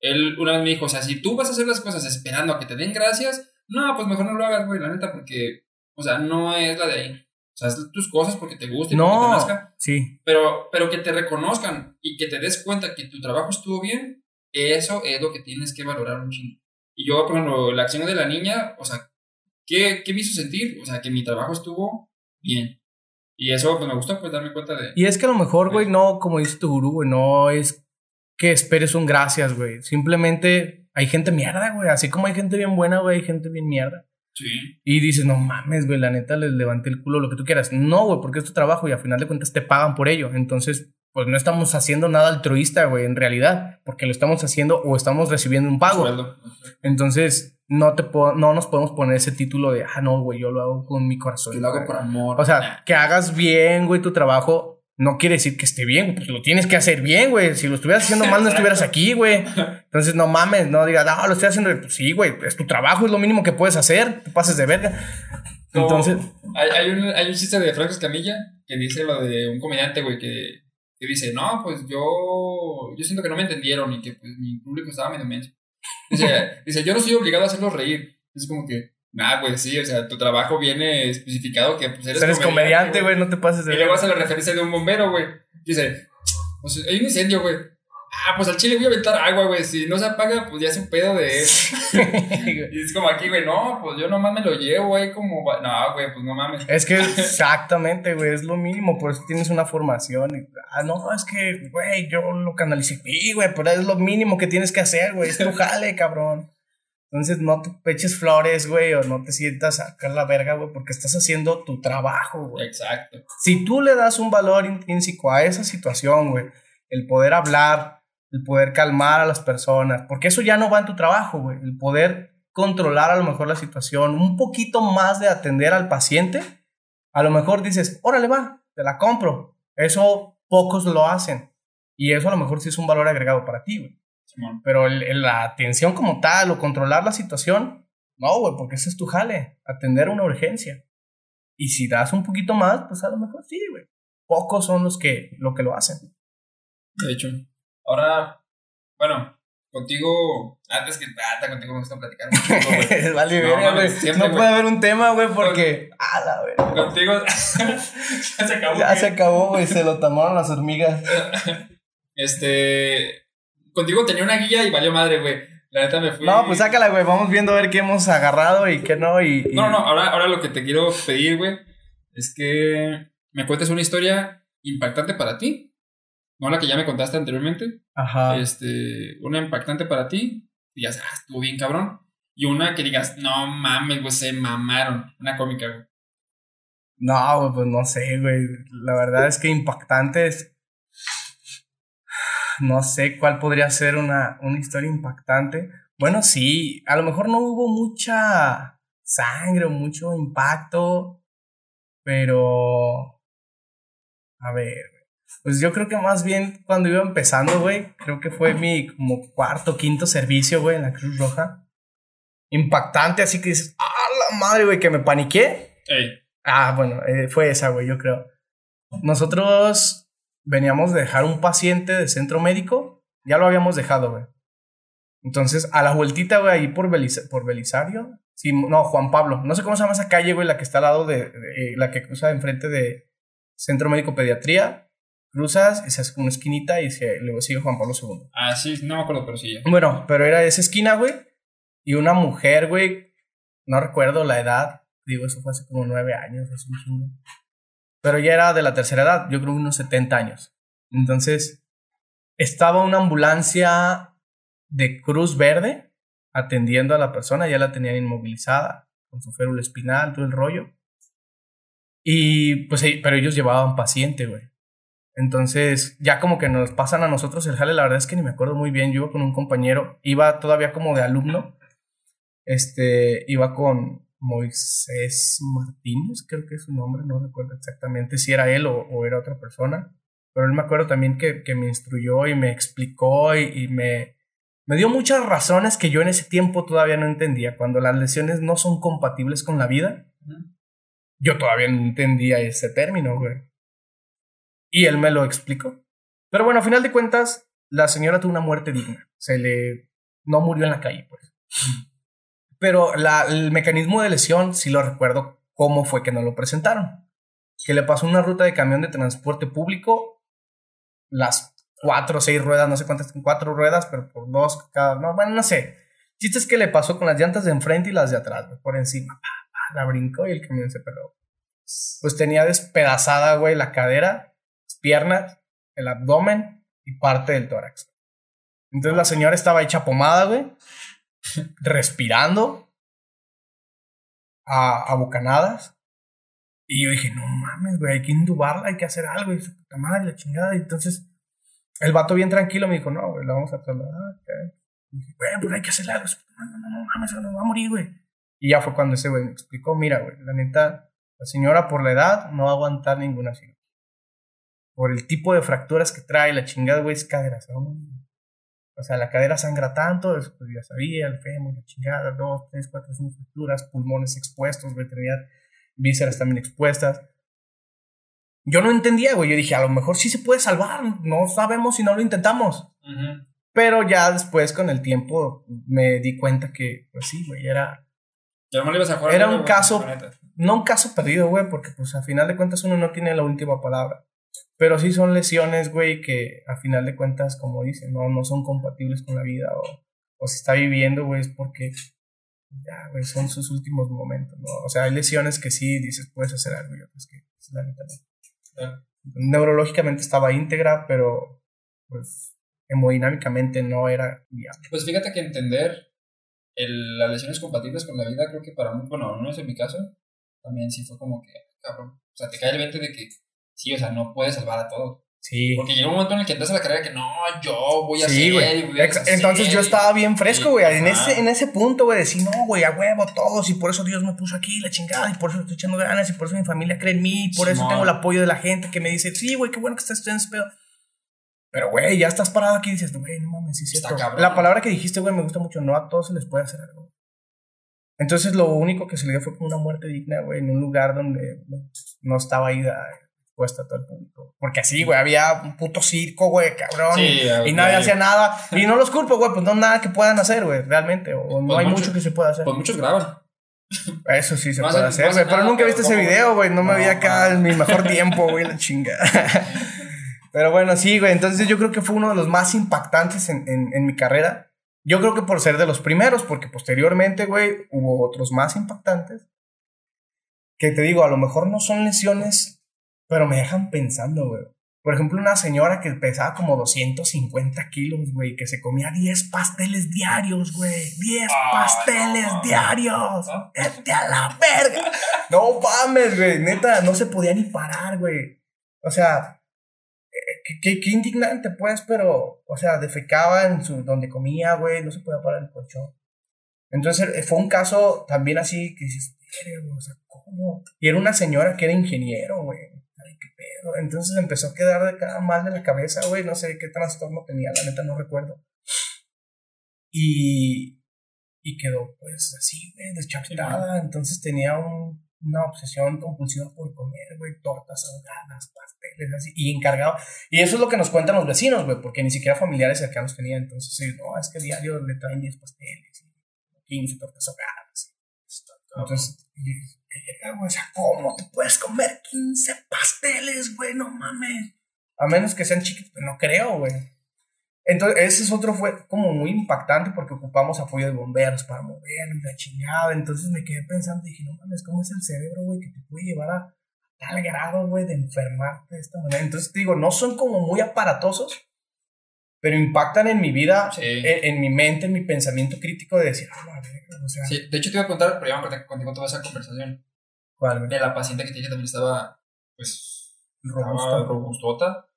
él una vez me dijo, o sea, si tú vas a hacer las cosas esperando a que te den gracias, no, pues mejor no lo hagas, güey, la neta, porque, o sea, no es la de ahí. O sea, haz tus cosas porque te guste, porque te No, nazca. sí. Pero, pero que te reconozcan y que te des cuenta que tu trabajo estuvo bien, eso es lo que tienes que valorar un chingo. Y yo, por ejemplo, la acción de la niña, o sea, ¿qué, qué me hizo sentir? O sea, que mi trabajo estuvo bien. Y eso, pues me gustó, pues darme cuenta de... Y es que a lo mejor, güey, no, como dice tu gurú, güey, no es que esperes un gracias, güey. Simplemente hay gente mierda, güey. Así como hay gente bien buena, güey, hay gente bien mierda. Sí. Y dices, no mames, güey, la neta les levanté el culo, lo que tú quieras. No, güey, porque es tu trabajo y al final de cuentas te pagan por ello. Entonces, pues no estamos haciendo nada altruista, güey, en realidad, porque lo estamos haciendo o estamos recibiendo un pago. Sueldo. Entonces, no, te no nos podemos poner ese título de, ah, no, güey, yo lo hago con mi corazón. Yo lo hago güey". por amor. O sea, que hagas bien, güey, tu trabajo no quiere decir que esté bien, pues lo tienes que hacer bien, güey. Si lo estuvieras haciendo mal, no estuvieras aquí, güey. Entonces, no mames, no digas, no, lo estoy haciendo. Pues sí, güey, es tu trabajo, es lo mínimo que puedes hacer. Te pases de verga. Entonces, Hay, hay, un, hay un chiste de Franco Escamilla que dice lo de un comediante, güey, que, que dice, no, pues yo, yo siento que no me entendieron y que pues mi público estaba medio menso. Dice, (laughs) dice, yo no estoy obligado a hacerlos reír. Es como que, nah, güey, sí, o sea, tu trabajo viene especificado que pues eres, eres comediante, güey, no te pases de Y luego hace la referencia de un bombero, güey. Dice, pues hay un incendio, güey. Ah, pues al chile voy a aventar agua, güey. Si no se apaga, pues ya es un pedo de (laughs) él. Y es como aquí, güey, no, pues yo nomás me lo llevo, güey, como... No, güey, pues no mames. Es que (laughs) exactamente, güey, es lo mínimo, por eso tienes una formación. y, ah, no, es que, güey, yo lo canalicé. Sí, güey, pero es lo mínimo que tienes que hacer, güey, es tu jale, cabrón. Entonces no te eches flores, güey, o no te sientas acá la verga, güey, porque estás haciendo tu trabajo, güey. Exacto. Si tú le das un valor intrínseco a esa situación, güey, el poder hablar, el poder calmar a las personas, porque eso ya no va en tu trabajo, güey, el poder controlar a lo mejor la situación, un poquito más de atender al paciente, a lo mejor dices, órale va, te la compro. Eso pocos lo hacen. Y eso a lo mejor sí es un valor agregado para ti, güey. Pero el- el- la atención como tal o controlar la situación, no, güey, porque ese es tu jale, atender una urgencia. Y si das un poquito más, pues a lo mejor sí, güey. Pocos son los que lo, que lo hacen. De hecho. Ahora, bueno, contigo, antes que nada, contigo me gusta platicar mucho, (laughs) güey. vale, No, verga, güey. siempre, No puede haber un tema, güey, porque. A la verga. Contigo, (laughs) ya se acabó. Ya güey. se acabó, güey. Se lo tomaron las hormigas. (laughs) Este, contigo tenía una guía y valió madre, güey. La neta me fui. No, pues sácala, güey. Vamos viendo a ver qué hemos agarrado y qué no. Y, y- No, no, ahora, ahora lo que te quiero pedir, güey, es que me cuentes una historia impactante para ti. No la que ya me contaste anteriormente. Ajá. Este, una impactante para ti. Digas, ah, estuvo bien cabrón. Y una que digas, no mames, güey, se mamaron. Una cómica, güey. No, güey, pues no sé, güey. La verdad es que impactantes. No sé cuál podría ser una, una historia impactante. Bueno, sí, a lo mejor no hubo mucha sangre o mucho impacto, pero... A ver, pues yo creo que más bien cuando iba empezando, güey, creo que fue mi como cuarto, quinto servicio, güey, en la Cruz Roja. Impactante, así que dices, ¡ah, la madre, güey, que me paniqué! Ey, Ah, bueno, eh, fue esa, güey, yo creo. Nosotros veníamos de dejar un paciente de centro médico, ya lo habíamos dejado, güey. Entonces, a la vueltita, güey, ahí por, Beliz- por Belisario, sí, no, Juan Pablo, no sé cómo se llama esa calle, güey, la que está al lado de, de- eh, la que cruza enfrente de Centro Médico Pediatría, cruzas, esa es una esquinita y se, luego sigue Juan Pablo II. Ah, sí, no me acuerdo, pero sí. ya. Bueno, pero era esa esquina, güey. Y una mujer, güey. No recuerdo la edad. Digo, eso fue hace como nueve años, hace un chingo. Pero ya era de la tercera edad, yo creo unos 70 años. Entonces, estaba una ambulancia de Cruz Verde atendiendo a la persona, ya la tenían inmovilizada, con su férula espinal, todo el rollo. Y pues, pero ellos llevaban paciente, güey. Entonces, ya como que nos pasan a nosotros el jale, la verdad es que ni me acuerdo muy bien. Yo iba con un compañero, iba todavía como de alumno. Este, iba con Moisés Martínez, creo que es su nombre, no recuerdo exactamente si era él o, o era otra persona. Pero él me acuerdo también que, que me instruyó y me explicó y, y me, me dio muchas razones que yo en ese tiempo todavía no entendía. Cuando las lesiones no son compatibles con la vida, yo todavía no entendía ese término, güey. Y él me lo explicó. Pero bueno, a final de cuentas, la señora tuvo una muerte digna. Se le. No murió en la calle, pues. Pero el mecanismo de lesión, sí lo recuerdo cómo fue que nos lo presentaron. Que le pasó una ruta de camión de transporte público, las cuatro o seis ruedas, no sé cuántas, cuatro ruedas, pero por dos cada. No, bueno, no sé. Chiste que le pasó con las llantas de enfrente y las de atrás, por encima. La brincó y el camión se peló. Pues tenía despedazada, güey, la cadera, piernas, el abdomen y parte del tórax. Entonces la señora estaba hecha pomada, güey, (laughs) respirando a, a bocanadas. Y yo dije, no mames, güey, hay que indubarla, hay que hacer algo. Y su puta madre, la chingada. Y entonces el vato bien tranquilo me dijo, no, güey, la vamos a trasladar. ok". Y dije, güey, pues hay que hacer algo. No, no, no, no mames, nos va a morir, güey. Y ya fue cuando ese güey me explicó, mira, güey, la neta, la señora por la edad no va a aguantar ninguna cirugía. Por el tipo de fracturas que trae, la chingada, güey, es cadera. O sea, la cadera sangra tanto, eso pues ya sabía, el fémur, la chingada, dos, tres, cuatro, cinco fracturas, pulmones expuestos, veterinaria, vísceras también expuestas. Yo no entendía, güey. Yo dije, a lo mejor sí se puede salvar. No sabemos si no lo intentamos. Ujú. Pero ya después, con el tiempo, me di cuenta que, pues sí, güey, era Ya no le ibas a jugar. Era güey, un güey, caso- no un caso perdido, güey, porque pues a final de cuentas uno no tiene la última palabra. Pero sí son lesiones, güey, que a final de cuentas, como dicen, no, no son compatibles con la vida o, o si está viviendo, güey, es porque ya, güey, son sus últimos momentos, ¿no? O sea, hay lesiones que sí dices, puedes hacer algo y otras que, pues, la neta, no. Claro. Neurológicamente estaba íntegra, pero pues hemodinámicamente no era viable. Pues fíjate que entender el- las lesiones compatibles con la vida, creo que para mí, bueno, no es en mi caso, también sí fue como que, cabrón. O sea, te cae el 20 de que sí, o sea, no puedes salvar a todo. Sí. Porque llega un momento en el que entras a la carrera que no, yo voy a Sí, hacer. voy a hacer, Entonces yo estaba bien fresco, güey. En ese, en ese punto, güey, decir, no, güey, a huevo todos. Y por eso Dios me puso aquí, la chingada. Y por eso estoy echando ganas. Y por eso mi familia cree en mí. Y por eso tengo el apoyo de la gente que me dice, sí, güey, qué bueno que estás estudiando ese pedo. Pero, güey, ya estás parado aquí y dices, güey, no mames, sí es cierto. cabrón. La palabra que dijiste, güey, me gusta mucho. No a todos se les puede hacer algo. Entonces lo único que se le dio fue como una muerte digna, güey, en un lugar donde no estaba ahí expuesta a todo el público. Porque así, güey, había un puto circo, güey, cabrón. Sí, y, y nadie hacía nada. Y no los culpo, güey, pues no nada que puedan hacer, güey, realmente. O no Pues hay mucho- mucho que se pueda hacer. Pues muchos graban. Eso sí se no puede hacer, no güey. Pero nada, nunca pero viste ese video, güey. No me No, vi acá en mi mejor tiempo, güey, la chinga. (laughs) Pero bueno, sí, güey. Entonces yo creo que fue uno de los más impactantes en, en, en mi carrera. Yo creo que por ser de los primeros, porque posteriormente, güey, hubo otros más impactantes. Que te digo, a lo mejor no son lesiones, pero me dejan pensando, güey. Por ejemplo, una señora que pesaba como 250 kilos, güey, que se comía 10 pasteles diarios, güey. 10 Ah, pasteles no. diarios. Vete a la verga. No mames, güey. Neta, no se podía ni parar, güey. O sea, eh, qué, qué- qué indignante, pues, pero, o sea, defecaba en su, donde comía, güey. No se podía parar el colchón. Entonces, eh, fue un caso también así que dices, "Verga, güey, o sea, ¿cómo? Y era una señora que era ingeniero, güey. Qué pedo. Entonces empezó a quedar de cada mal de la cabeza, güey. No sé qué trastorno tenía, la neta no recuerdo. Y, y quedó, pues, así, güey, deschavetada. Entonces tenía un- una obsesión compulsiva por comer, güey, tortas ahogadas, pasteles, así. Y encargado. Y eso es lo que nos cuentan los vecinos, güey, porque ni siquiera familiares cercanos tenía. Entonces, sí, no, es que diario le traen 10 pasteles y 15 tortas ahogadas. Entonces, ¿cómo te puedes comer 15 pasteles, güey? No mames. A menos que sean chiquitos, pero no creo, güey. Entonces, ese es otro, fue como muy impactante porque ocupamos apoyo de bomberos para moverlo y la chingada. Entonces me quedé pensando dije, no mames, ¿cómo es el cerebro, güey, que te puede llevar a tal grado, güey, de enfermarte de esta manera? Entonces te digo, no son como muy aparatosos, pero impactan en mi vida, Sí. en, en mi mente, en mi pensamiento crítico de decir, ah, la verga, o sea, Sí, de hecho te iba a contar, pero ya me acordé contigo toda esa conversación. De la paciente que te dije también estaba, pues, Robusta. robustota.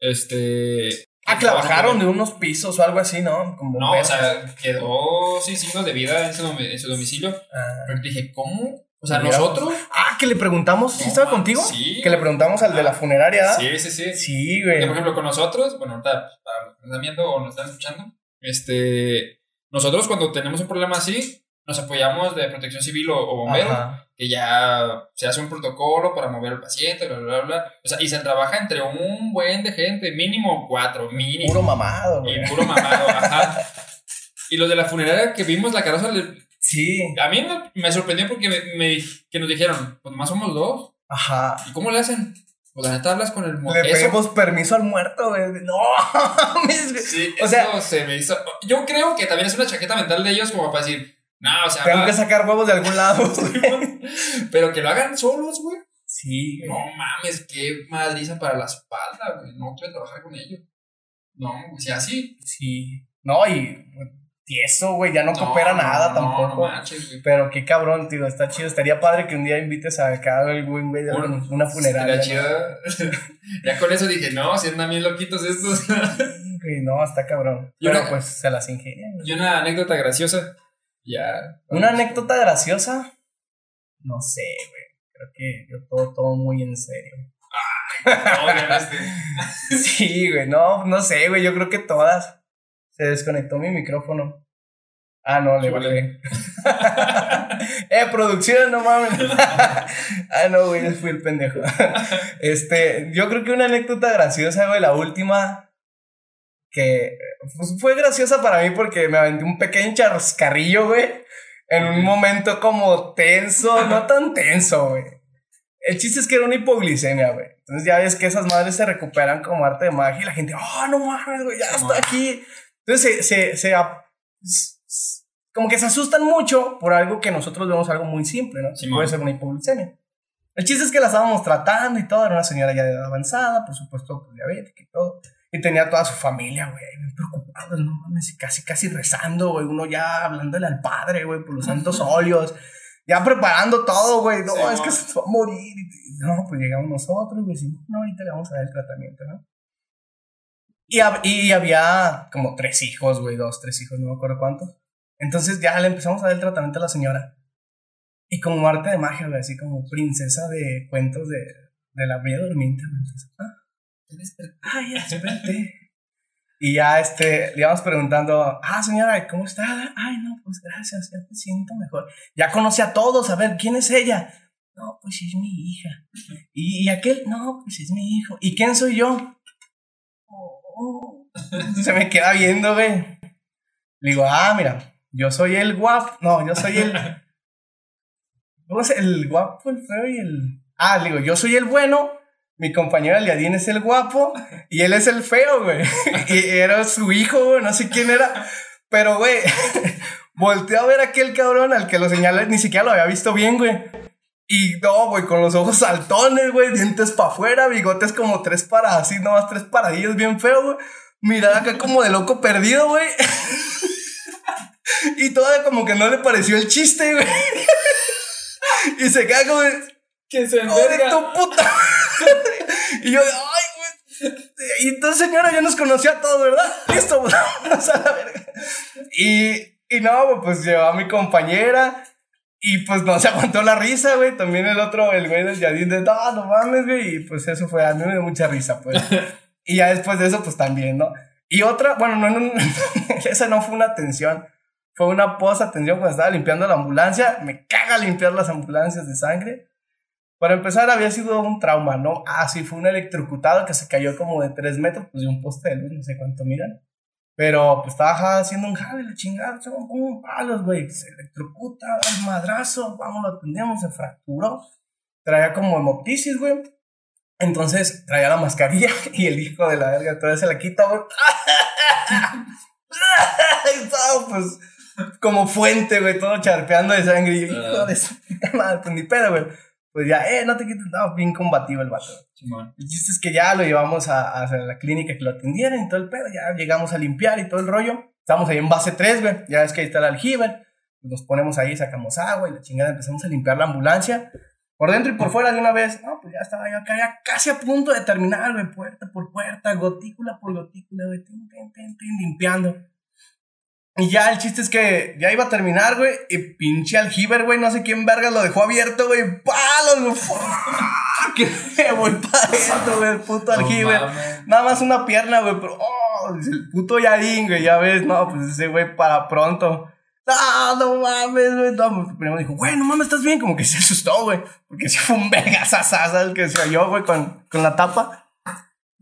Este. Ah, que la bajaron de unos pisos o algo así, ¿no? Como No, o bomberos. sea, quedó sin signos de vida en su, en su domicilio. Ah. Pero dije, ¿cómo? O sea, nosotros. Ah, que le preguntamos, ¿sí No, estaba man, contigo? sí. Que le preguntamos al de la funeraria, ¿verdad? Sí, sí, sí. Sí, Que, güey. por ejemplo, con nosotros, bueno, ahorita para los que nos están viendo o nos están escuchando, este, nosotros cuando tenemos un problema así, nos apoyamos de protección civil o, o bombero, Ajá. que ya se hace un protocolo para mover al paciente, bla, bla, bla. O sea, y se trabaja entre un buen de gente, mínimo cuatro, mínimo. Puro mamado, güey. y puro mamado, ajá. Y los de la funeraria que vimos la carroza, Sí. a mí me, sorprendió porque me, me- que nos dijeron, pues más somos dos. Ajá. ¿Y cómo le hacen? Pues la neta hablas con el mo- Le eso- pedimos permiso al muerto, güey. No. (laughs) Sí, O sea- sea, se me hizo. Yo creo que también es una chaqueta mental de ellos como para decir, no, o sea, Tengo va- que sacar huevos de algún lado, (laughs) pero que lo hagan solos, güey. Sí, No mames, qué madriza para la espalda, güey. No quiero trabajar con ellos. No, o sea, así. Sí. No, y tieso, güey, ya no, coopera nada no, tampoco. No, manches, güey. Pero qué cabrón, tío, está chido. Estaría padre que un día invites a cada güey, güey, de Bueno, una funeraria. Chido. (laughs) ya con eso dije, no, si andan bien loquitos estos. (laughs) ¿no? No, está cabrón. Y Pero una- pues se las ingenian. y una anécdota graciosa. Ya. Una anécdota graciosa. No sé, güey. Creo que yo todo, todo muy en serio. No, ganaste. (laughs) Sí, güey, no, no sé, güey, yo creo que todas. Se desconectó mi micrófono. Ah, no, le bajé. (laughs) eh, producción, no mames. (laughs) ah, no, güey, fui el pendejo. (laughs) este, yo creo que una anécdota graciosa, güey, la última que pues, fue graciosa para mí porque me aventé un pequeño chascarrillo, güey, en un momento como tenso, no tan tenso, güey. El chiste es que era una hipoglicemia, güey. Entonces ya ves que esas madres se recuperan como arte de magia y la gente, oh, no mames, güey, ya está aquí. Entonces se, se, se como que se asustan mucho por algo que nosotros vemos algo muy simple, ¿no? Simón. Puede ser una hipoglicemia. El chiste es que la estábamos tratando y todo, era una señora ya de edad avanzada, por supuesto, pues, diabética y todo. Y tenía toda su familia, güey, bien preocupados, no mames, casi, casi rezando, güey, uno ya hablándole al padre, güey, por los santos óleos, ya preparando todo, güey, no, Sí, es que mo. se va a morir. Y, no, pues llegamos nosotros, güey, decimos, no, ahorita le vamos a dar el tratamiento, ¿no? Y, hab- y había como tres hijos, güey, dos, tres hijos, no me acuerdo cuántos. Entonces ya le empezamos a dar el tratamiento a la señora. Y como arte de magia, güey, así como princesa de cuentos de, de la bella durmiente, güey. Entonces, ah, ah, ya desperté. y ya este, le íbamos preguntando, ah, señora, ¿cómo está? Ay, no, pues gracias, ya me siento mejor. Ya conocí a todos, a ver, ¿quién es ella? No, pues es mi hija. ¿Y, y aquel? No, pues es mi hijo. ¿Y quién soy yo? (laughs) Se me queda viendo, güey. Le digo, ah, mira, yo soy el guapo. No, yo soy el. (laughs) ¿Cómo es? El guapo, el feo y el. Ah, le digo, yo soy el bueno. Mi compañero Aliadín es el guapo. Y él es el feo, güey. (laughs) Y era su hijo, güey. No sé quién era. Pero, güey, volteé a ver a aquel cabrón al que lo señalé. Ni siquiera lo había visto bien, güey. Y no, güey, con los ojos saltones, güey, dientes para afuera, bigotes como tres para así, nomás tres paradillos, bien feo, güey. Mirada acá como de loco perdido, güey. (laughs) y todavía como que no le pareció el chiste, güey. (laughs) y se queda como de, Que se ¡Oh, de tu puta! madre". (laughs) y yo ¡ay, güey! Y entonces, señora, ya nos conocía a todos, ¿verdad? Listo, pues, a la verga. Y, y no, güey, pues llevaba a mi compañera. Y pues no se aguantó la risa, güey. También el otro, el güey del Yadín, de no, no mames, güey. Y pues eso fue, a mí me dio mucha risa, pues. (laughs) y ya después de eso, pues también, ¿no? Y otra, bueno, no, no, (laughs) esa no fue una atención. Fue una post atención cuando estaba limpiando la ambulancia. Me caga limpiar las ambulancias de sangre. Para empezar, había sido un trauma, ¿no? Ah, sí, fue un electrocutado que se cayó como de 3 metros, pues de un poste de luz, no sé cuánto miran. Pero pues estaba haciendo un jale, la chingada, se van como palos, güey. Se electrocuta, el madrazo, vamos, lo atendemos, se fracturó. Traía como hemoptisis, güey. Entonces traía la mascarilla (laughs) y el hijo de la verga todavía se la quita, güey. (laughs) Estaba pues como fuente, güey, todo charpeando de sangre. Y yo, hijo de su puta madre, pues ni pedo, güey. Pues ya, eh, no te quites, no, bien combativo el vato. El chiste es que ya lo llevamos a, a la clínica que lo atendieran y todo el pedo. Ya llegamos a limpiar y todo el rollo. Estamos ahí en base 3, güey. Ya ves que ahí está el aljibe. Nos ponemos ahí, sacamos agua y la chingada. Empezamos a limpiar la ambulancia. Por dentro y por fuera de una vez. No, pues ya estaba yo acá, ya casi a punto de terminar, güey. Puerta por puerta, gotícula por gotícula, güey. tin, tin, tin, limpiando. Y ya el chiste es que ya iba a terminar, güey. Y pinche aljiber, güey. No sé quién verga lo dejó abierto, güey. ¡Palos, güey! (laughs) Que me voy para adentro, güey. El puto aljiber. Mames. Nada más una pierna, güey, pero oh, el puto Yadín, güey, ya ves, no, pues ese güey para pronto. No, no mames, güey. No, primero dijo, güey, no mames, estás bien. Como que se asustó, güey. Porque sí fue un vegasasasa el que se oyó, güey, con, con la tapa.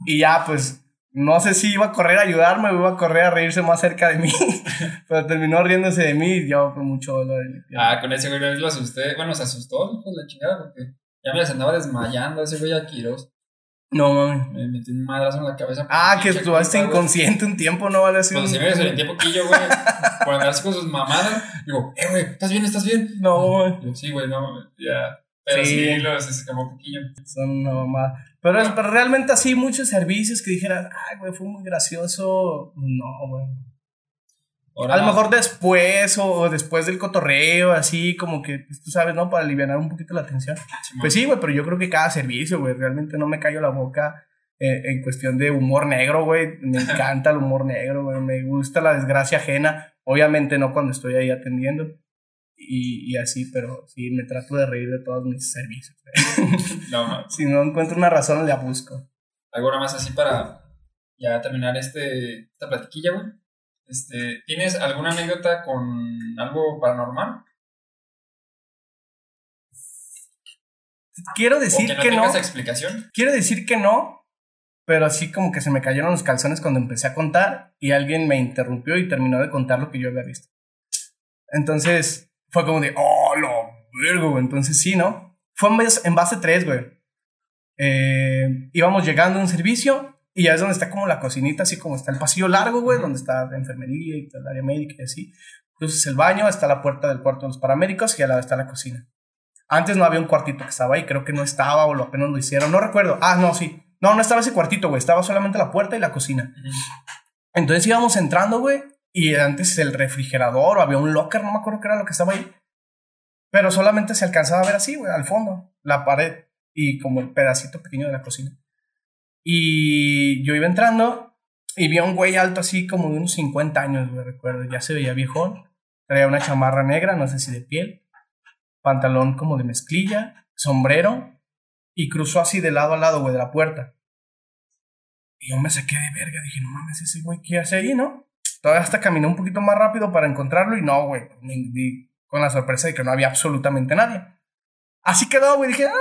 Y ya, pues, no sé si iba a correr a ayudarme o iba a correr a reírse más cerca de mí. (laughs) pero terminó riéndose de mí y yo con mucho dolor. Ah, con ese güey lo asusté. Bueno, se asustó, hijo de la chingada, porque ya me andaba desmayando ese güey a Quiroz. No mames. Me metí un madrazo en la cabeza. Ah, que estuviste inconsciente un tiempo, ¿no? Vale, así. Cuando se me desorienté (laughs) poquillo, güey. por andarse con sus mamadas. Digo, eh, güey, ¿estás bien? ¿Estás bien? No, güey. Sí, güey, no, ya. Pero sí, sí los se escapó poquillo. Son una mamada. Pero, es, pero realmente así, muchos servicios que dijeran, ay, güey, fue muy gracioso. No, güey. A lo mejor después o después del cotorreo, así como que, pues, tú sabes, ¿no? Para aliviar un poquito la tensión. pues sí, güey, pero yo creo que cada servicio, güey, realmente no me callo la boca eh, en cuestión de humor negro, güey. Me encanta el humor negro, güey. Me gusta la desgracia ajena. Obviamente no cuando estoy ahí atendiendo. Y, y así, pero sí, me trato de reír de todos mis servicios. (laughs) no, no. Si no encuentro una razón, la busco. Algo más así para ya terminar este, esta platiquilla, güey. Este, ¿Tienes alguna anécdota con algo paranormal? Quiero decir que no. que no. explicación? Quiero decir que no, pero así como que se me cayeron los calzones cuando empecé a contar y alguien me interrumpió y terminó de contar lo que yo había visto. Entonces fue como de, oh, lo vergo, güey. Entonces sí, ¿no? Fue en base, en base 3, güey. Eh, íbamos llegando a un servicio y ya es donde está como la cocinita, así como está el pasillo largo, güey, donde está la enfermería y el área médica y así. Entonces el baño, está la puerta del cuarto de los paramédicos y al lado está la cocina. Antes no había un cuartito que estaba ahí, creo que no estaba o lo apenas lo hicieron, no recuerdo. Ah, no, sí. No, no estaba ese cuartito, güey, estaba solamente la puerta y la cocina. Entonces íbamos entrando, güey, y antes el refrigerador o había un locker, no me acuerdo qué era lo que estaba ahí. Pero solamente se alcanzaba a ver así, güey, al fondo, la pared y como el pedacito pequeño de la cocina. Y yo iba entrando y vi a un güey alto así como de unos 50 años, güey, recuerdo. Ya se veía viejón. Traía una chamarra negra, no sé si de piel. Pantalón como de mezclilla, sombrero. Y cruzó así de lado a lado, güey, de la puerta. Y yo me saqué de verga. Dije, no mames, ese güey, ¿qué hace ahí, no? Todavía hasta caminé un poquito más rápido para encontrarlo y no, güey. Con la sorpresa de que no había absolutamente nadie. Así quedó, güey. Dije, ah,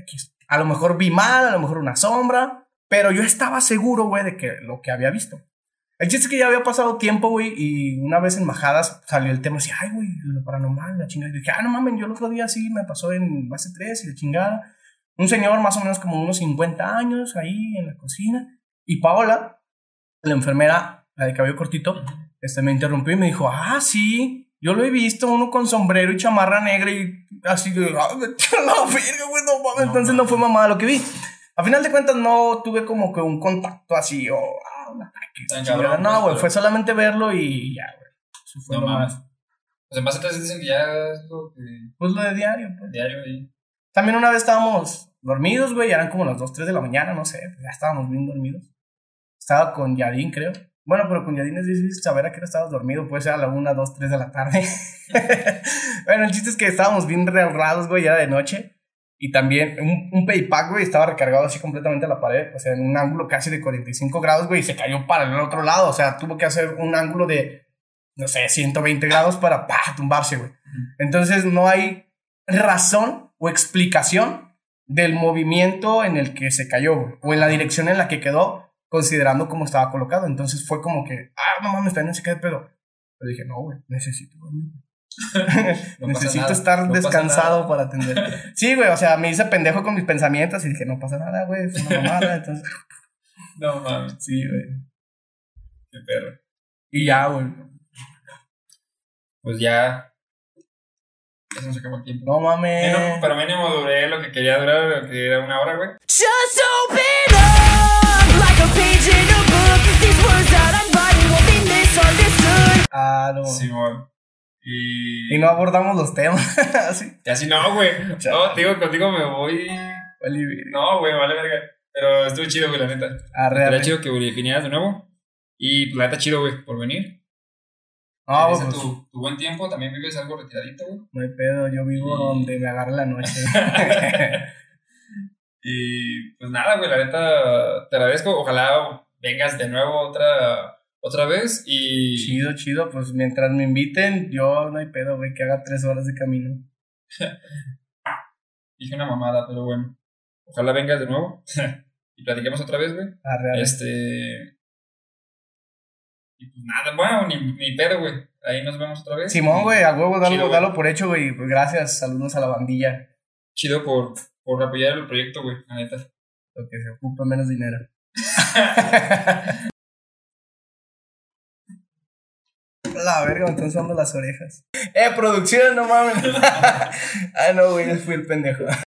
X. A lo mejor vi mal, a lo mejor una sombra, pero yo estaba seguro, güey, de que lo que había visto. El chiste es que ya había pasado tiempo, güey, y una vez en Majadas salió el tema así, ay, güey, lo paranormal, la chingada. Y dije, ah, no mames, yo el otro día sí me pasó en base 3 y la chingada. Un señor más o menos como unos 50 años ahí en la cocina. Y Paola, la enfermera, la de cabello cortito, este, me interrumpió y me dijo, ah, sí, yo lo he visto, uno con sombrero y chamarra negra y así de, ah, la verga, güey, no mames. Entonces no fue mamada lo que vi. A final de cuentas no tuve como que un contacto así o ah, un ataque. no, güey, fue solamente verlo y ya, güey. Eso fue no lo mames. más. Pues en base a tres dicen que ya es lo que. Pues lo de diario, pues. Diario ahí. También una vez estábamos dormidos, güey, eran como las 2, 3 de la mañana, no sé, pues ya estábamos bien dormidos. Estaba con Yadín, creo. Bueno, pero con Yadín es difícil saber a qué hora estabas dormido, puede ser a la 1, 2, 3 de la tarde. (laughs) bueno, el chiste es que estábamos bien reahorrados, güey, ya de noche. Y también un, un paypack, güey, estaba recargado así completamente a la pared, o sea, en un ángulo casi de 45 grados, güey, y se cayó para el otro lado, o sea, tuvo que hacer un ángulo de, no sé, 120 grados para, pa, tumbarse, güey. Entonces no hay razón o explicación del movimiento en el que se cayó, güey, o en la dirección en la que quedó, considerando cómo estaba colocado. Entonces fue como que, ah, no mames, no sé qué pedo. Pero dije, no, güey, necesito dormir. (laughs) No necesito nada, estar no descansado para atender. Sí, güey, o sea, me hice pendejo con mis pensamientos y dije, no pasa nada, güey, es una mamada. Entonces, (laughs) No mames, sí, güey. qué perro. Y ya, güey. Pues ya. Ya se nos acabó el tiempo. No mames. Mínimo- pero mínimo duré lo que quería durar, lo que era una hora, güey. Just open up like a page in a book. These words that I'm writing won't be misunderstood. Ah, no. Simón. Y. Y no abordamos los temas. (laughs) Así. Casi no, güey. No, te digo, contigo me voy. No, güey, vale, verga. Pero estuvo chido, güey, la neta. Arre, arre. chido que vinieras de nuevo. Y pues la neta, chido, güey, por venir. Tienes pues, tu, tu buen tiempo, también vives algo retiradito, güey. no hay pedo, yo vivo Y- donde me agarre la noche. (laughs) Y pues nada, güey, la neta, te agradezco. Ojalá vengas de nuevo otra, otra vez y... Chido, chido. Pues mientras me inviten, yo no hay pedo, güey, que haga tres horas de camino. (laughs) Dije una mamada, pero bueno. Ojalá vengas de nuevo (laughs) y platiquemos otra vez, güey. Este... Y pues nada, bueno, ni, ni pedo, güey. Ahí nos vemos otra vez. Simón, güey, a huevo, dalo, Chido, güey. dalo por hecho, güey. Pues gracias, saludos a la bandilla. Chido por, por apoyar el proyecto, güey, la neta. Lo que se ocupa menos dinero. (laughs) La verga, me están las orejas. Eh, producción, no mames. (laughs) ah, no, güey, yo fui el pendejo.